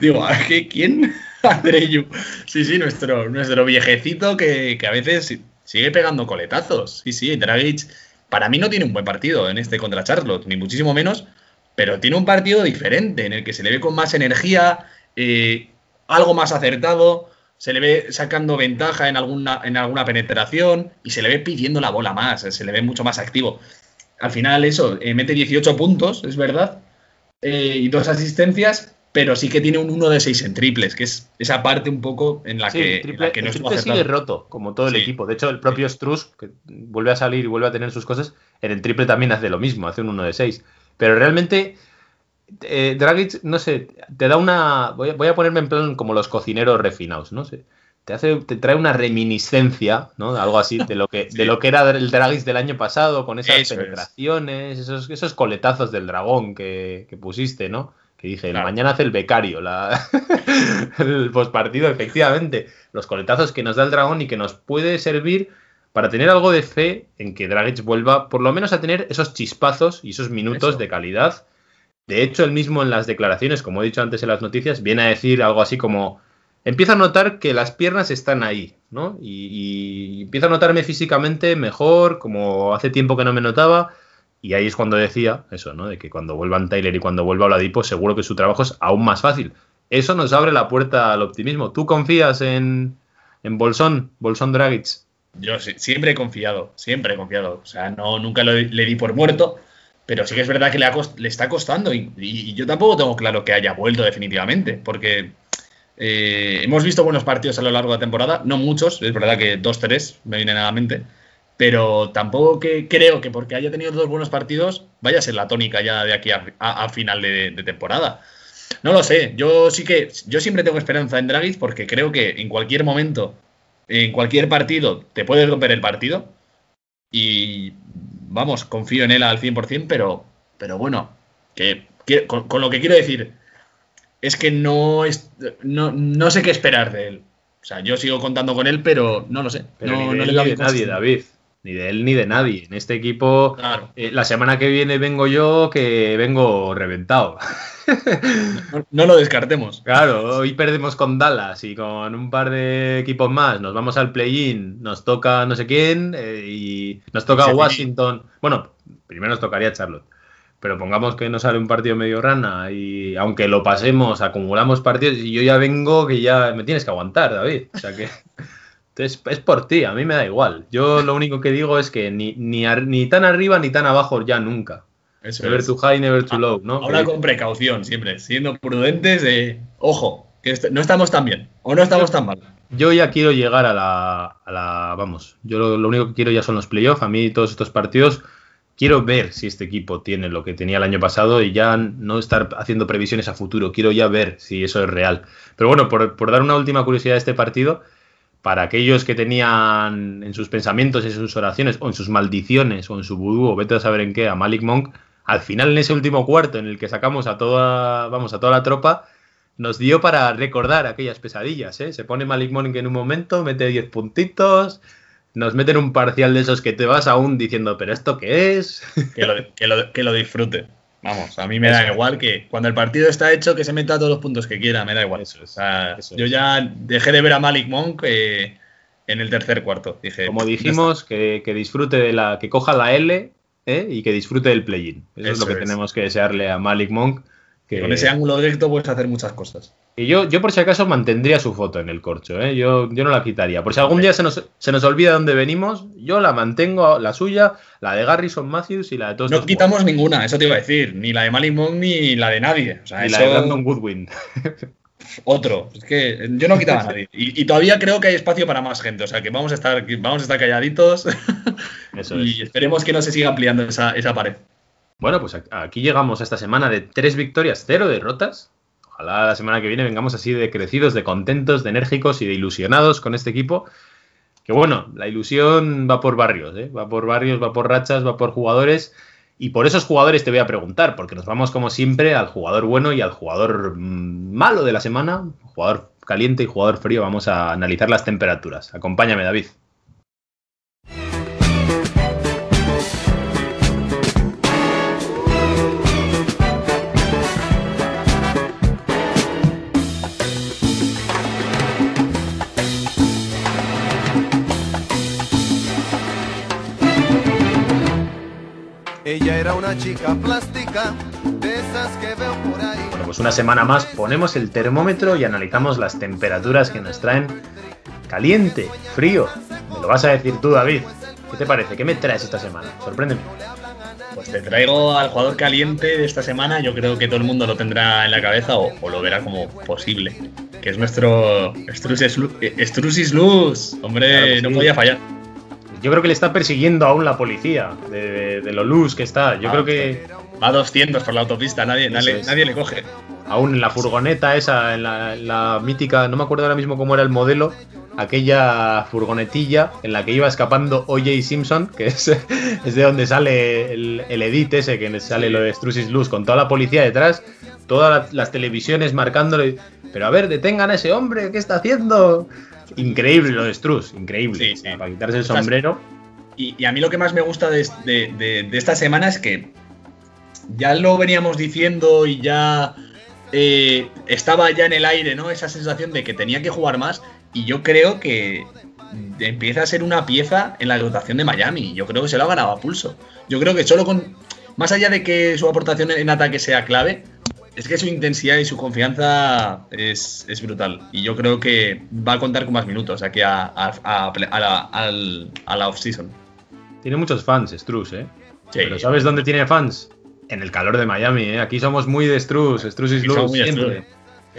Digo, ¿a qué- ¿quién? Andreyu. Sí, sí, nuestro, nuestro viejecito que, que a veces sigue pegando coletazos. Sí, sí, Dragic para mí no tiene un buen partido en este contra Charlotte, ni muchísimo menos, pero tiene un partido diferente en el que se le ve con más energía, eh, algo más acertado, se le ve sacando ventaja en alguna, en alguna penetración y se le ve pidiendo la bola más, se le ve mucho más activo. Al final eso, eh, mete 18 puntos, es verdad, eh, y dos asistencias, pero sí que tiene un 1 de 6 en triples, que es esa parte un poco en la Sí, que, en la que no el triple sigue roto, como todo el Sí. equipo. De hecho, el propio Struz, que vuelve a salir y vuelve a tener sus cosas, en el triple también hace lo mismo, hace un 1 de 6. Pero realmente, eh, Dragic, no sé, te da una. Voy a, voy a ponerme en plan como los cocineros refinados, no sé. Te, hace, te trae una reminiscencia, ¿no? Algo así, de lo que, Sí. de lo que era el Dragic del año pasado, con esas Eso es. penetraciones, esos, esos coletazos del dragón que, que pusiste, ¿no? Que dije, Claro. mañana hace el becario, la... el postpartido, efectivamente. Los coletazos que nos da el dragón y que nos puede servir para tener algo de fe en que Dragic vuelva por lo menos a tener esos chispazos y esos minutos Eso. de calidad. De hecho, él mismo en las declaraciones, como he dicho antes en las noticias, viene a decir algo así como, empiezo a notar que las piernas están ahí, ¿no? Y, y a notarme físicamente mejor, como hace tiempo que no me notaba. Y ahí es cuando decía eso, ¿no? De que cuando vuelvan Tyler y cuando vuelva Oladipo, seguro que su trabajo es aún más fácil. Eso nos abre la puerta al optimismo. ¿Tú confías en, en Bolsón, Bolsón Dragic? Yo siempre he confiado, siempre he confiado. O sea, no, nunca lo- le di por muerto, pero sí que es verdad que le, está costando. Y, yo tampoco tengo claro que haya vuelto definitivamente, porque eh, hemos visto buenos partidos a lo largo de la temporada, no muchos, es verdad que dos, tres me vienen a la mente, pero tampoco que creo que porque haya tenido dos buenos partidos vaya a ser la tónica ya de aquí a, final de, de temporada. No lo sé, yo sí que, yo siempre tengo esperanza en Dragic porque creo que en cualquier momento, en cualquier partido, te puedes romper el partido y vamos, confío en él al 100%, pero, pero bueno, que, que- con, con lo que quiero decir es que no, es, no, no sé qué esperar de él. O sea, yo sigo contando con él, pero no lo sé. Pero no, no le nadie, David. Ni de él ni de nadie. En este equipo, Claro, eh, la semana que viene vengo yo que vengo reventado. no, no lo descartemos. Claro, hoy perdemos con Dallas y con un par de equipos más. Nos vamos al play-in, nos toca no sé quién eh, y nos toca. Washington. Bueno, primero nos tocaría Charlotte. Pero pongamos que nos sale un partido medio rana y aunque lo pasemos, acumulamos partidos y yo ya vengo que ya me tienes que aguantar, David. O sea que entonces, es por ti, a mí me da igual. Yo lo único que digo es que ni, ni, ar- ni tan arriba ni tan abajo ya nunca. Eso Never es. too high, never too low, ¿no? Ahora con precaución, siempre, siendo prudentes de, ojo, que est- no estamos tan bien o no estamos tan mal. Yo ya quiero llegar a la, a la- vamos, yo lo, lo único que quiero ya son los playoffs, a mí todos estos partidos, quiero ver si este equipo tiene lo que tenía el año pasado y ya no estar haciendo previsiones a futuro, quiero ya ver si eso es real. Pero bueno, por, por dar una última curiosidad de este partido, para aquellos que tenían en sus pensamientos, en sus oraciones, o en sus maldiciones, o en su vudú, o vete a saber en qué, a Malik Monk, al final en ese último cuarto en el que sacamos a toda, vamos, a toda la tropa, nos dio para recordar aquellas pesadillas, ¿eh? Se pone Malik Monk en un momento, mete 10 puntitos, nos meten un parcial de esos que te vas aún diciendo, ¿pero esto qué es? Que lo, que lo- que lo disfrute. Vamos, a mí me da igual que cuando el partido está hecho, que se meta todos los puntos que quiera, me da igual. Eso es, O sea, eso yo ya dejé de ver a Malik Monk eh, en el tercer cuarto. Dije, Como dijimos, que, que disfrute de la, que coja la L ¿eh? y que disfrute del play-in. Eso, es lo que tenemos que desearle a Malik Monk, Que, Con ese ángulo directo puedes hacer muchas cosas. y yo, yo por si acaso mantendría su foto en el corcho, ¿eh? yo, yo no la quitaría. Por si algún día se nos, se nos olvida dónde venimos, yo la mantengo, la suya, la de Garrison Matthews y la de todos No quitamos ninguna, eso te iba a decir. Ni la de Malik Monk ni la de nadie. O sea, eso, la de Brandon Goodwin. otro. Es que yo no quitaba a nadie. Y, y todavía creo que hay espacio para más gente. O sea, que vamos a estar, vamos a estar calladitos. Eso y es. esperemos que no se siga ampliando esa, esa pared. Bueno, pues aquí llegamos a esta semana de tres victorias, cero derrotas. Ojalá la semana que viene vengamos así de crecidos, de contentos, de enérgicos y de ilusionados con este equipo. Que bueno, la ilusión va por barrios, ¿eh? va por barrios, va por rachas, va por jugadores. Y por esos jugadores te voy a preguntar, porque nos vamos como siempre al jugador bueno y al jugador mm, malo de la semana, jugador caliente y jugador frío. Vamos a analizar las temperaturas. Acompáñame, David. Ella era una chica plástica, de esas que veo por ahí. Bueno, pues una semana más ponemos el termómetro y analizamos las temperaturas que nos traen caliente, frío. Me lo vas a decir tú, David. ¿Qué te parece? ¿Qué me traes esta semana? Sorpréndeme. Pues te traigo al jugador caliente de esta semana. Yo creo que todo el mundo lo tendrá en la cabeza o, o lo verá como posible. Que es nuestro Strusis eh, Luz. Hombre, Claro no podía fallar. Yo creo que le está persiguiendo aún la policía de, de- de lo luz que está. Yo Ah, creo que Va a 200 por la autopista, nadie, nadie, le coge. aún en la furgoneta esa, en la, en la mítica, no me acuerdo ahora mismo cómo era el modelo, aquella furgonetilla en la que iba escapando O.J. Simpson, que es, es de donde sale el, el edit ese, que sale lo de Strusis Luz, con toda la policía detrás, todas las, las televisiones marcándole, pero a ver, detengan a ese hombre, ¿qué está haciendo? Increíble lo de Strus, increíble. Sí, sí. Para quitarse el sombrero. Y, y a mí lo que más me gusta de, de- de- de esta semana es que ya lo veníamos diciendo y ya eh, estaba ya en el aire, ¿no? Esa sensación de que tenía que jugar más. Y yo creo que empieza a ser una pieza en la rotación de Miami. Yo creo que se lo ha ganado a pulso. Yo creo que solo con. Más allá de que su aportación en ataque sea clave, es que su intensidad y su confianza es, es brutal. Y yo creo que va a contar con más minutos aquí a, a- a- a la, la off-season. Tiene muchos fans, Strus, ¿eh? Sí. Pero ¿sabes dónde tiene fans? En el calor de Miami, ¿eh? Aquí somos muy de Strus, Strus y de siempre.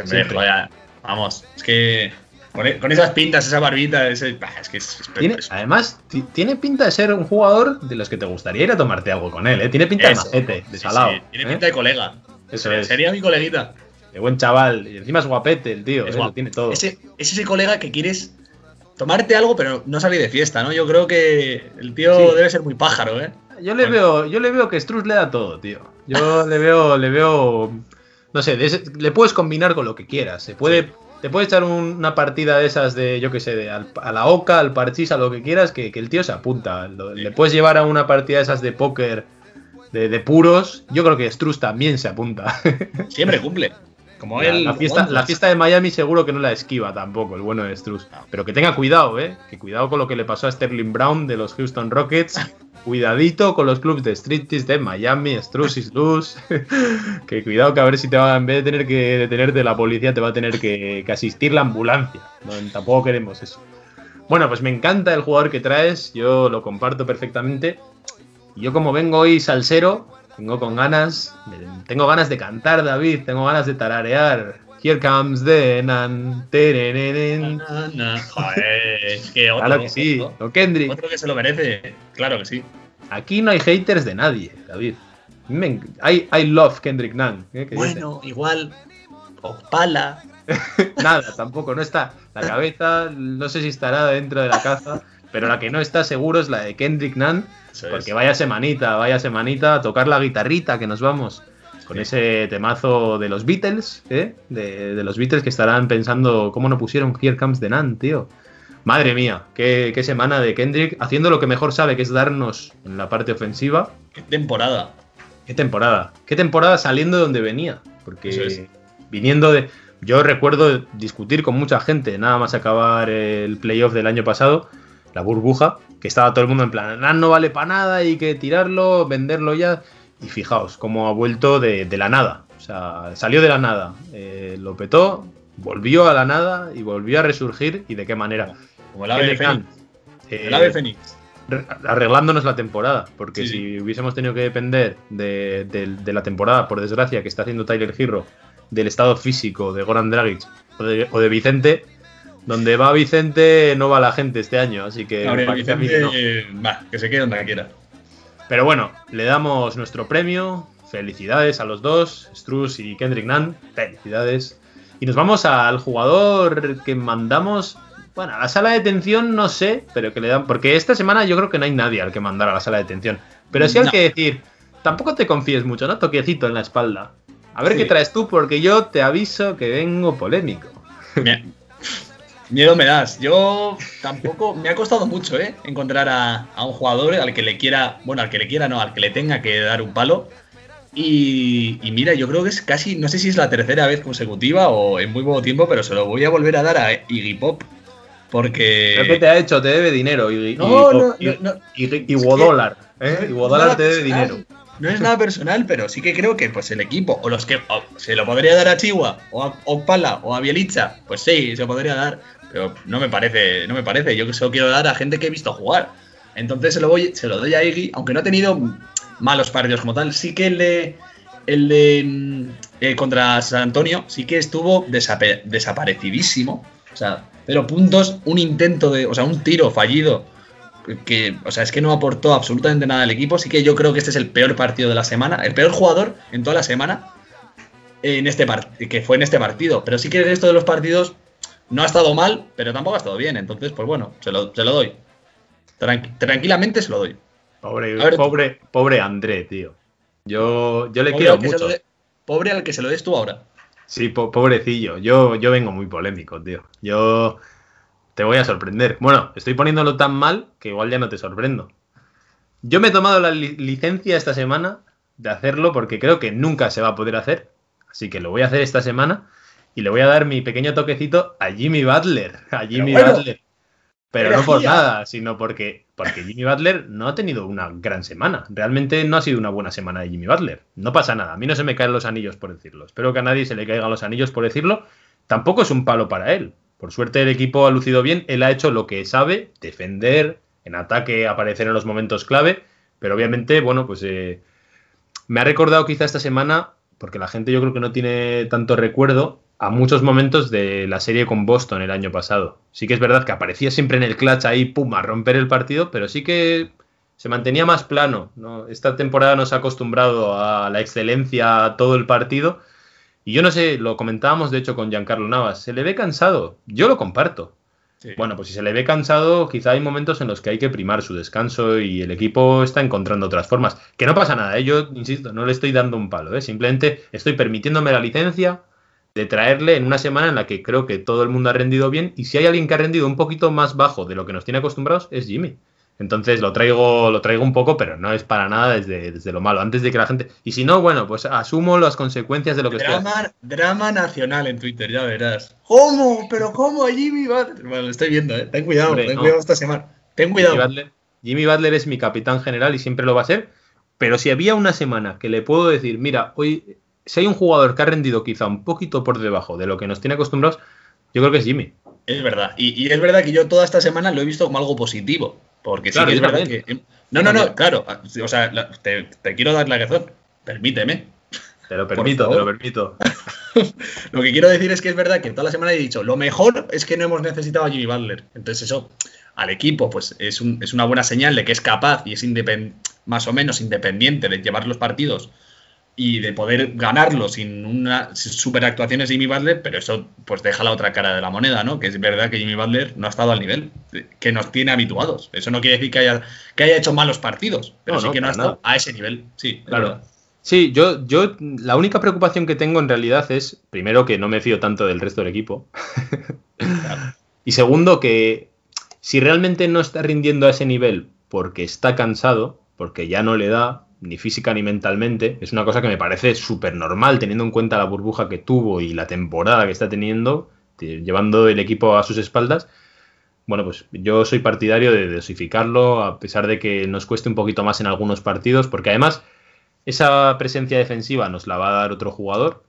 Siempre. vaya, vamos, es que con, e- con esas pintas, esa barbita, ese, es que es, es- Tiene, es- además, ti- tiene pinta de ser un jugador de los que te gustaría ir a tomarte algo con él, ¿eh? Tiene pinta eso. de majete, de Sí, salado. sí, tiene ¿eh? pinta de colega. Eso Sería- es. Sería mi coleguita. De buen chaval. Y encima es guapete el tío, Es ¿eh? Guapo. tiene todo. Ese, es ese colega que quieres tomarte algo, pero no salir de fiesta, ¿no? Yo creo que el tío Sí. debe ser muy pájaro, ¿eh? Yo le veo, yo le veo que Strus le da todo, tío. Yo le veo, le veo. No sé, le puedes combinar con lo que quieras. Se puede. Te puedes echar un- una partida de esas de, yo qué sé, de al- a la oca, al parchís, a lo que quieras, que, que el tío se apunta. Lo- Le puedes llevar a una partida de esas de póker de, de puros. Yo creo que Strus también se apunta. Siempre cumple. Como La, él. la fiesta, la fiesta de Miami seguro que no la esquiva tampoco, el bueno de Struz. Pero que tenga cuidado, ¿eh? Que cuidado con lo que le pasó a Sterling Brown de los Houston Rockets. Cuidadito con los clubes de striptease de Miami, Struz y Sluz. que cuidado que a ver si te va, en vez de tener que detenerte la policía, te va a tener que, que asistir la ambulancia. No, tampoco queremos eso. Bueno, pues me encanta el jugador que traes, yo lo comparto perfectamente. Y yo como vengo hoy salsero, vengo con ganas, tengo ganas de cantar, David, tengo ganas de tararear. Here comes the nan. Joder, es que otro, Claro que sí, otro, o Kendrick. otro que se lo merece. Claro que sí. Aquí no hay haters de nadie, David. Me I, I love Kendrick Nunn. ¿eh? Bueno, igual. Opala. dice, Nada, tampoco, no está. La cabeza, no sé si estará dentro de la caza, pero la que no está seguro es la de Kendrick Nunn. Eso es. Porque vaya semanita, vaya semanita a tocar la guitarrita que nos vamos. Con Sí. ese temazo de los Beatles, ¿eh? De, de los Beatles que estarán pensando cómo no pusieron Here Comes the Nun, tío. Madre mía, qué, qué semana de Kendrick, haciendo lo que mejor sabe, que es darnos en la parte ofensiva. Qué temporada. Qué temporada, qué temporada saliendo de donde venía. Porque es. viniendo de... Yo recuerdo discutir con mucha gente, nada más acabar el playoff del año pasado, la burbuja, que estaba todo el mundo en plan, "Ah, no vale para nada, hay que tirarlo, venderlo ya. Y fijaos, cómo ha vuelto de, de la nada. O sea, salió de la nada, eh, lo petó, volvió a la nada y volvió a resurgir. ¿Y de qué manera? Como el ave Kendrick Fénix. Eh, El ave Fénix. re- arreglándonos la temporada. Porque Sí, si sí. hubiésemos tenido que depender de, de- de la temporada, por desgracia, que está haciendo Tyler Girro, del estado físico de Goran Dragic o de, o de Vicente, donde va Vicente no va la gente este año. Así que Gabriel Vicente, no. eh, va, que se quede donde quiera. Pero bueno, le damos nuestro premio. Felicidades a los dos, Struz y Kendrick Nunn. Felicidades. Y nos vamos al jugador que mandamos. Bueno, a la sala de detención no sé, pero que le dan. Porque esta semana yo creo que no hay nadie al que mandar a la sala de detención. Pero sí hay No. que decir, tampoco te confíes mucho, ¿no? Toquecito en la espalda. A ver Sí. qué traes tú, porque yo te aviso que vengo polémico. Mie- Miedo me das. Yo tampoco. Me ha costado mucho, ¿eh? Encontrar a, a un jugador al que le quiera. Bueno, al que le quiera, no, al que le tenga que dar un palo. Y, y mira, yo creo que es casi. No sé si es la tercera vez consecutiva o en muy poco tiempo, pero se lo voy a volver a dar a Iggy Pop. Porque. Que te ha hecho, te debe dinero. Y, y- No, no, no, Wodólar, ¿eh? Nada te debe dinero. No es nada personal, pero sí que creo que pues el equipo, o los que o se lo podría dar a Chihuahua, o a Okpala, o a Bielicha, pues sí, se podría dar, pero no me parece, no me parece. Yo que se lo quiero dar a gente que he visto jugar. Entonces se lo voy, se lo doy a Iggy, aunque no ha tenido malos partidos como tal. Sí que el de el de mm, eh, contra San Antonio sí que estuvo desaparecidísimo. O sea, pero puntos, un intento de, o sea, un tiro fallido que, o sea, es que no aportó absolutamente nada al equipo. Así que yo creo que este es el peor partido de la semana, el peor jugador en toda la semana en este que fue en este partido. Pero sí que el resto de los partidos no ha estado mal, pero tampoco ha estado bien. Entonces, pues bueno, se lo, se lo doy. Tranqui- tranquilamente se lo doy. Pobre, ver, pobre, pobre André, tío. Yo, yo le quiero mucho. pobre al que se lo des tú ahora. Sí, po- pobrecillo. Yo, yo vengo muy polémico, tío. Yo te voy a sorprender. Bueno, estoy poniéndolo tan mal que igual ya no te sorprendo. Yo me he tomado la li- licencia esta semana de hacerlo porque creo que nunca se va a poder hacer. Así que lo voy a hacer esta semana y le voy a dar mi pequeño toquecito a Jimmy Butler. A Jimmy bueno, Butler. Pero no por nada, sino porque, porque Jimmy Butler no ha tenido una gran semana. Realmente no ha sido una buena semana de Jimmy Butler. No pasa nada. A mí no se me caen los anillos por decirlo. Espero que a nadie se le caigan los anillos por decirlo. Tampoco es un palo para él. Por suerte el equipo ha lucido bien. Él ha hecho lo que sabe, defender, en ataque, aparecer en los momentos clave. Pero obviamente, bueno, pues eh, me ha recordado quizá esta semana, porque la gente yo creo que no tiene tanto recuerdo, a muchos momentos de la serie con Boston el año pasado. Sí que es verdad que aparecía siempre en el clutch ahí, pum, a romper el partido, pero sí que se mantenía más plano. ¿no? Esta temporada nos ha acostumbrado a la excelencia todo el partido. Y yo no sé, lo comentábamos de hecho con Giancarlo Navas, se le ve cansado. Yo lo comparto. Bueno, pues si se le ve cansado, quizá hay momentos en los que hay que primar su descanso y el equipo está encontrando otras formas. Que no pasa nada, ¿eh? yo insisto, no le estoy dando un palo, ¿eh? simplemente estoy permitiéndome la licencia de traerle en una semana en la que creo que todo el mundo ha rendido bien y si hay alguien que ha rendido un poquito más bajo de lo que nos tiene acostumbrados es Jimmy. Entonces lo traigo, lo traigo un poco, pero no es para nada desde, desde lo malo. Antes de que la gente. Y si no, bueno, pues asumo las consecuencias de lo que estoy haciendo. Drama, drama nacional en Twitter, ya verás. ¿Cómo? ¿Pero cómo? Jimmy Butler. Bueno, lo estoy viendo, ¿eh? Ten cuidado, Hombre, ten no. cuidado esta semana. Ten cuidado. Jimmy Butler, Jimmy Butler es mi capitán general y siempre lo va a ser. Pero si había una semana que le puedo decir, mira, hoy, si hay un jugador que ha rendido quizá un poquito por debajo de lo que nos tiene acostumbrados, yo creo que es Jimmy. Es verdad. Y, y es verdad que yo toda esta semana lo he visto como algo positivo. Porque Claro, sí que es verdad que. No, no, no, claro. O sea, te, te quiero dar la razón. Permíteme. Te lo permito, te lo permito. Lo que quiero decir es que es verdad que toda la semana he dicho, lo mejor es que no hemos necesitado a Jimmy Butler. Entonces eso, al equipo, pues es, un- es una buena señal de que es capaz y es más o menos independiente de llevar los partidos y de poder ganarlo sin una super actuaciones de Jimmy Butler, pero eso pues deja la otra cara de la moneda, ¿no? Que es verdad que Jimmy Butler no ha estado al nivel que nos tiene habituados. Eso no quiere decir que haya, que haya hecho malos partidos, pero No, sí no, que no ha estado a ese nivel. Sí, Claro. Sí, yo, yo, la única preocupación que tengo en realidad es, primero, que no me fío tanto del resto del equipo. y segundo, que si realmente no está rindiendo a ese nivel porque está cansado, porque ya no le da, ni física ni mentalmente, es una cosa que me parece súper normal teniendo en cuenta la burbuja que tuvo y la temporada que está teniendo, te- llevando el equipo a sus espaldas. Bueno, pues yo soy partidario de dosificarlo, a pesar de que nos cueste un poquito más en algunos partidos, porque además esa presencia defensiva nos la va a dar otro jugador.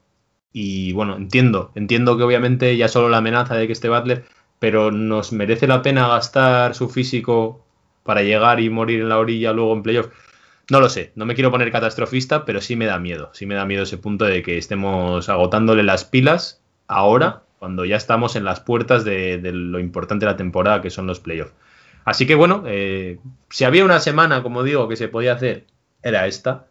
Y bueno, entiendo, entiendo que obviamente ya solo la amenaza de que esté Butler, pero nos merece la pena gastar su físico para llegar y morir en la orilla luego en playoff. No lo sé, no me quiero poner catastrofista, pero sí me da miedo, sí me da miedo ese punto de que estemos agotándole las pilas ahora, cuando ya estamos en las puertas de, de lo importante de la temporada, que son los playoffs. Así que bueno, eh, si había una semana, como digo, que se podía hacer, era esta.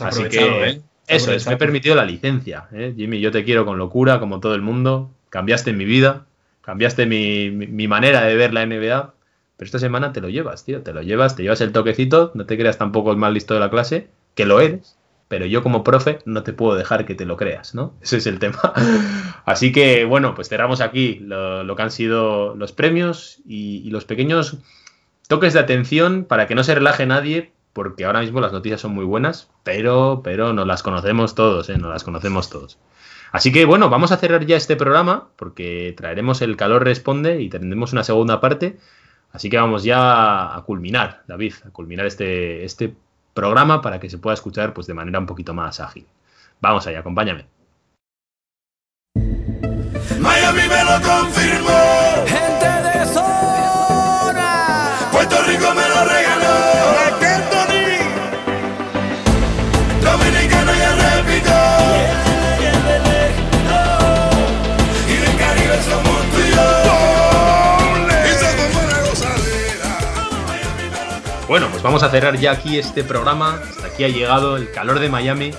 Así que ¿eh? eso es, me he permitido la licencia. ¿eh? Jimmy, yo te quiero con locura, como todo el mundo. Cambiaste mi vida, cambiaste mi, mi, mi manera de ver la NBA. Pero esta semana te lo llevas, tío, te lo llevas, te llevas el toquecito, no te creas tampoco el más listo de la clase, que lo eres, pero yo como profe no te puedo dejar que te lo creas, ¿no? Ese es el tema. Así que, bueno, pues cerramos aquí lo, que han sido los premios y, y, los pequeños toques de atención para que no se relaje nadie, porque ahora mismo las noticias son muy buenas, pero, pero nos las conocemos todos, ¿eh? Nos las conocemos todos. Así que, bueno, vamos a cerrar ya este programa, porque traeremos el calor responde y tendremos una segunda parte. Así que vamos ya a culminar, David, a culminar este, este programa para que se pueda escuchar pues, de manera un poquito más ágil. Vamos allá, acompáñame. Miami me lo confirmó. Gente de zona. Puerto Rico me Bueno, pues vamos a cerrar ya aquí este programa. Hasta aquí ha llegado el calor de Miami.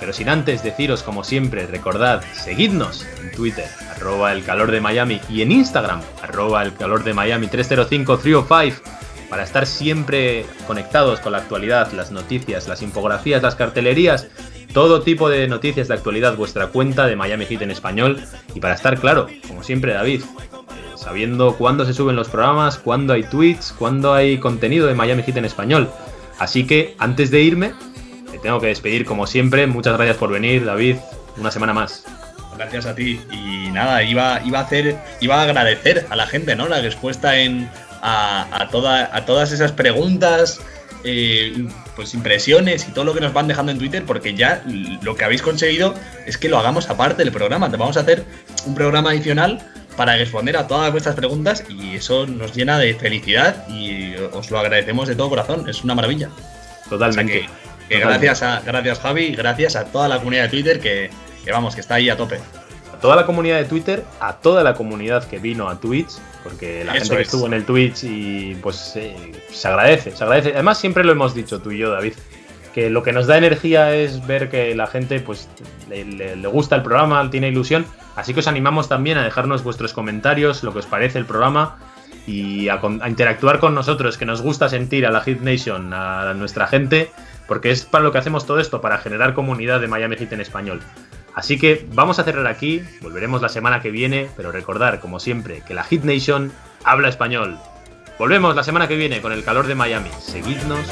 Pero sin antes deciros, como siempre, recordad, seguidnos en Twitter, arroba el calor de Miami, y en Instagram, arroba el calor de Miami 305-305, para estar siempre conectados con la actualidad, las noticias, las infografías, las cartelerías, todo tipo de noticias de actualidad, vuestra cuenta de Miami Heat en español, y para estar claro, como siempre, David, sabiendo cuándo se suben los programas, cuándo hay tweets, cuándo hay contenido de Miami Heat en español. Así que, antes de irme, te tengo que despedir como siempre. Muchas gracias por venir, David. Una semana más. Gracias a ti. Y nada, iba, iba a hacer, iba a agradecer a la gente, ¿no? La respuesta en a, a, a todas esas preguntas, eh, pues impresiones y todo lo que nos van dejando en Twitter, porque ya lo que habéis conseguido es que lo hagamos aparte del programa. Te vamos a hacer un programa adicional para responder a todas vuestras preguntas y eso nos llena de felicidad y os lo agradecemos de todo corazón. Es una maravilla. Totalmente. O sea que, que gracias, a, gracias Javi, gracias a toda la comunidad de Twitter que, que, vamos, que está ahí a tope. A toda la comunidad de Twitter, a toda la comunidad que vino a Twitch, porque la Eso gente que es. estuvo en el Twitch y pues eh, se agradece, se agradece. Además siempre lo hemos dicho tú y yo, David, lo que nos da energía es ver que la gente pues le, gusta el programa, tiene ilusión. Así que os animamos también a dejarnos vuestros comentarios, lo que os parece el programa y a, interactuar con nosotros, que nos gusta sentir a la Hit Nation, a nuestra gente, porque es para lo que hacemos todo esto, para generar comunidad de Miami Heat en español. Así que vamos a cerrar aquí, volveremos la semana que viene, pero recordar, como siempre, que la Hit Nation habla español. Volvemos la semana que viene con el calor de Miami. Seguidnos.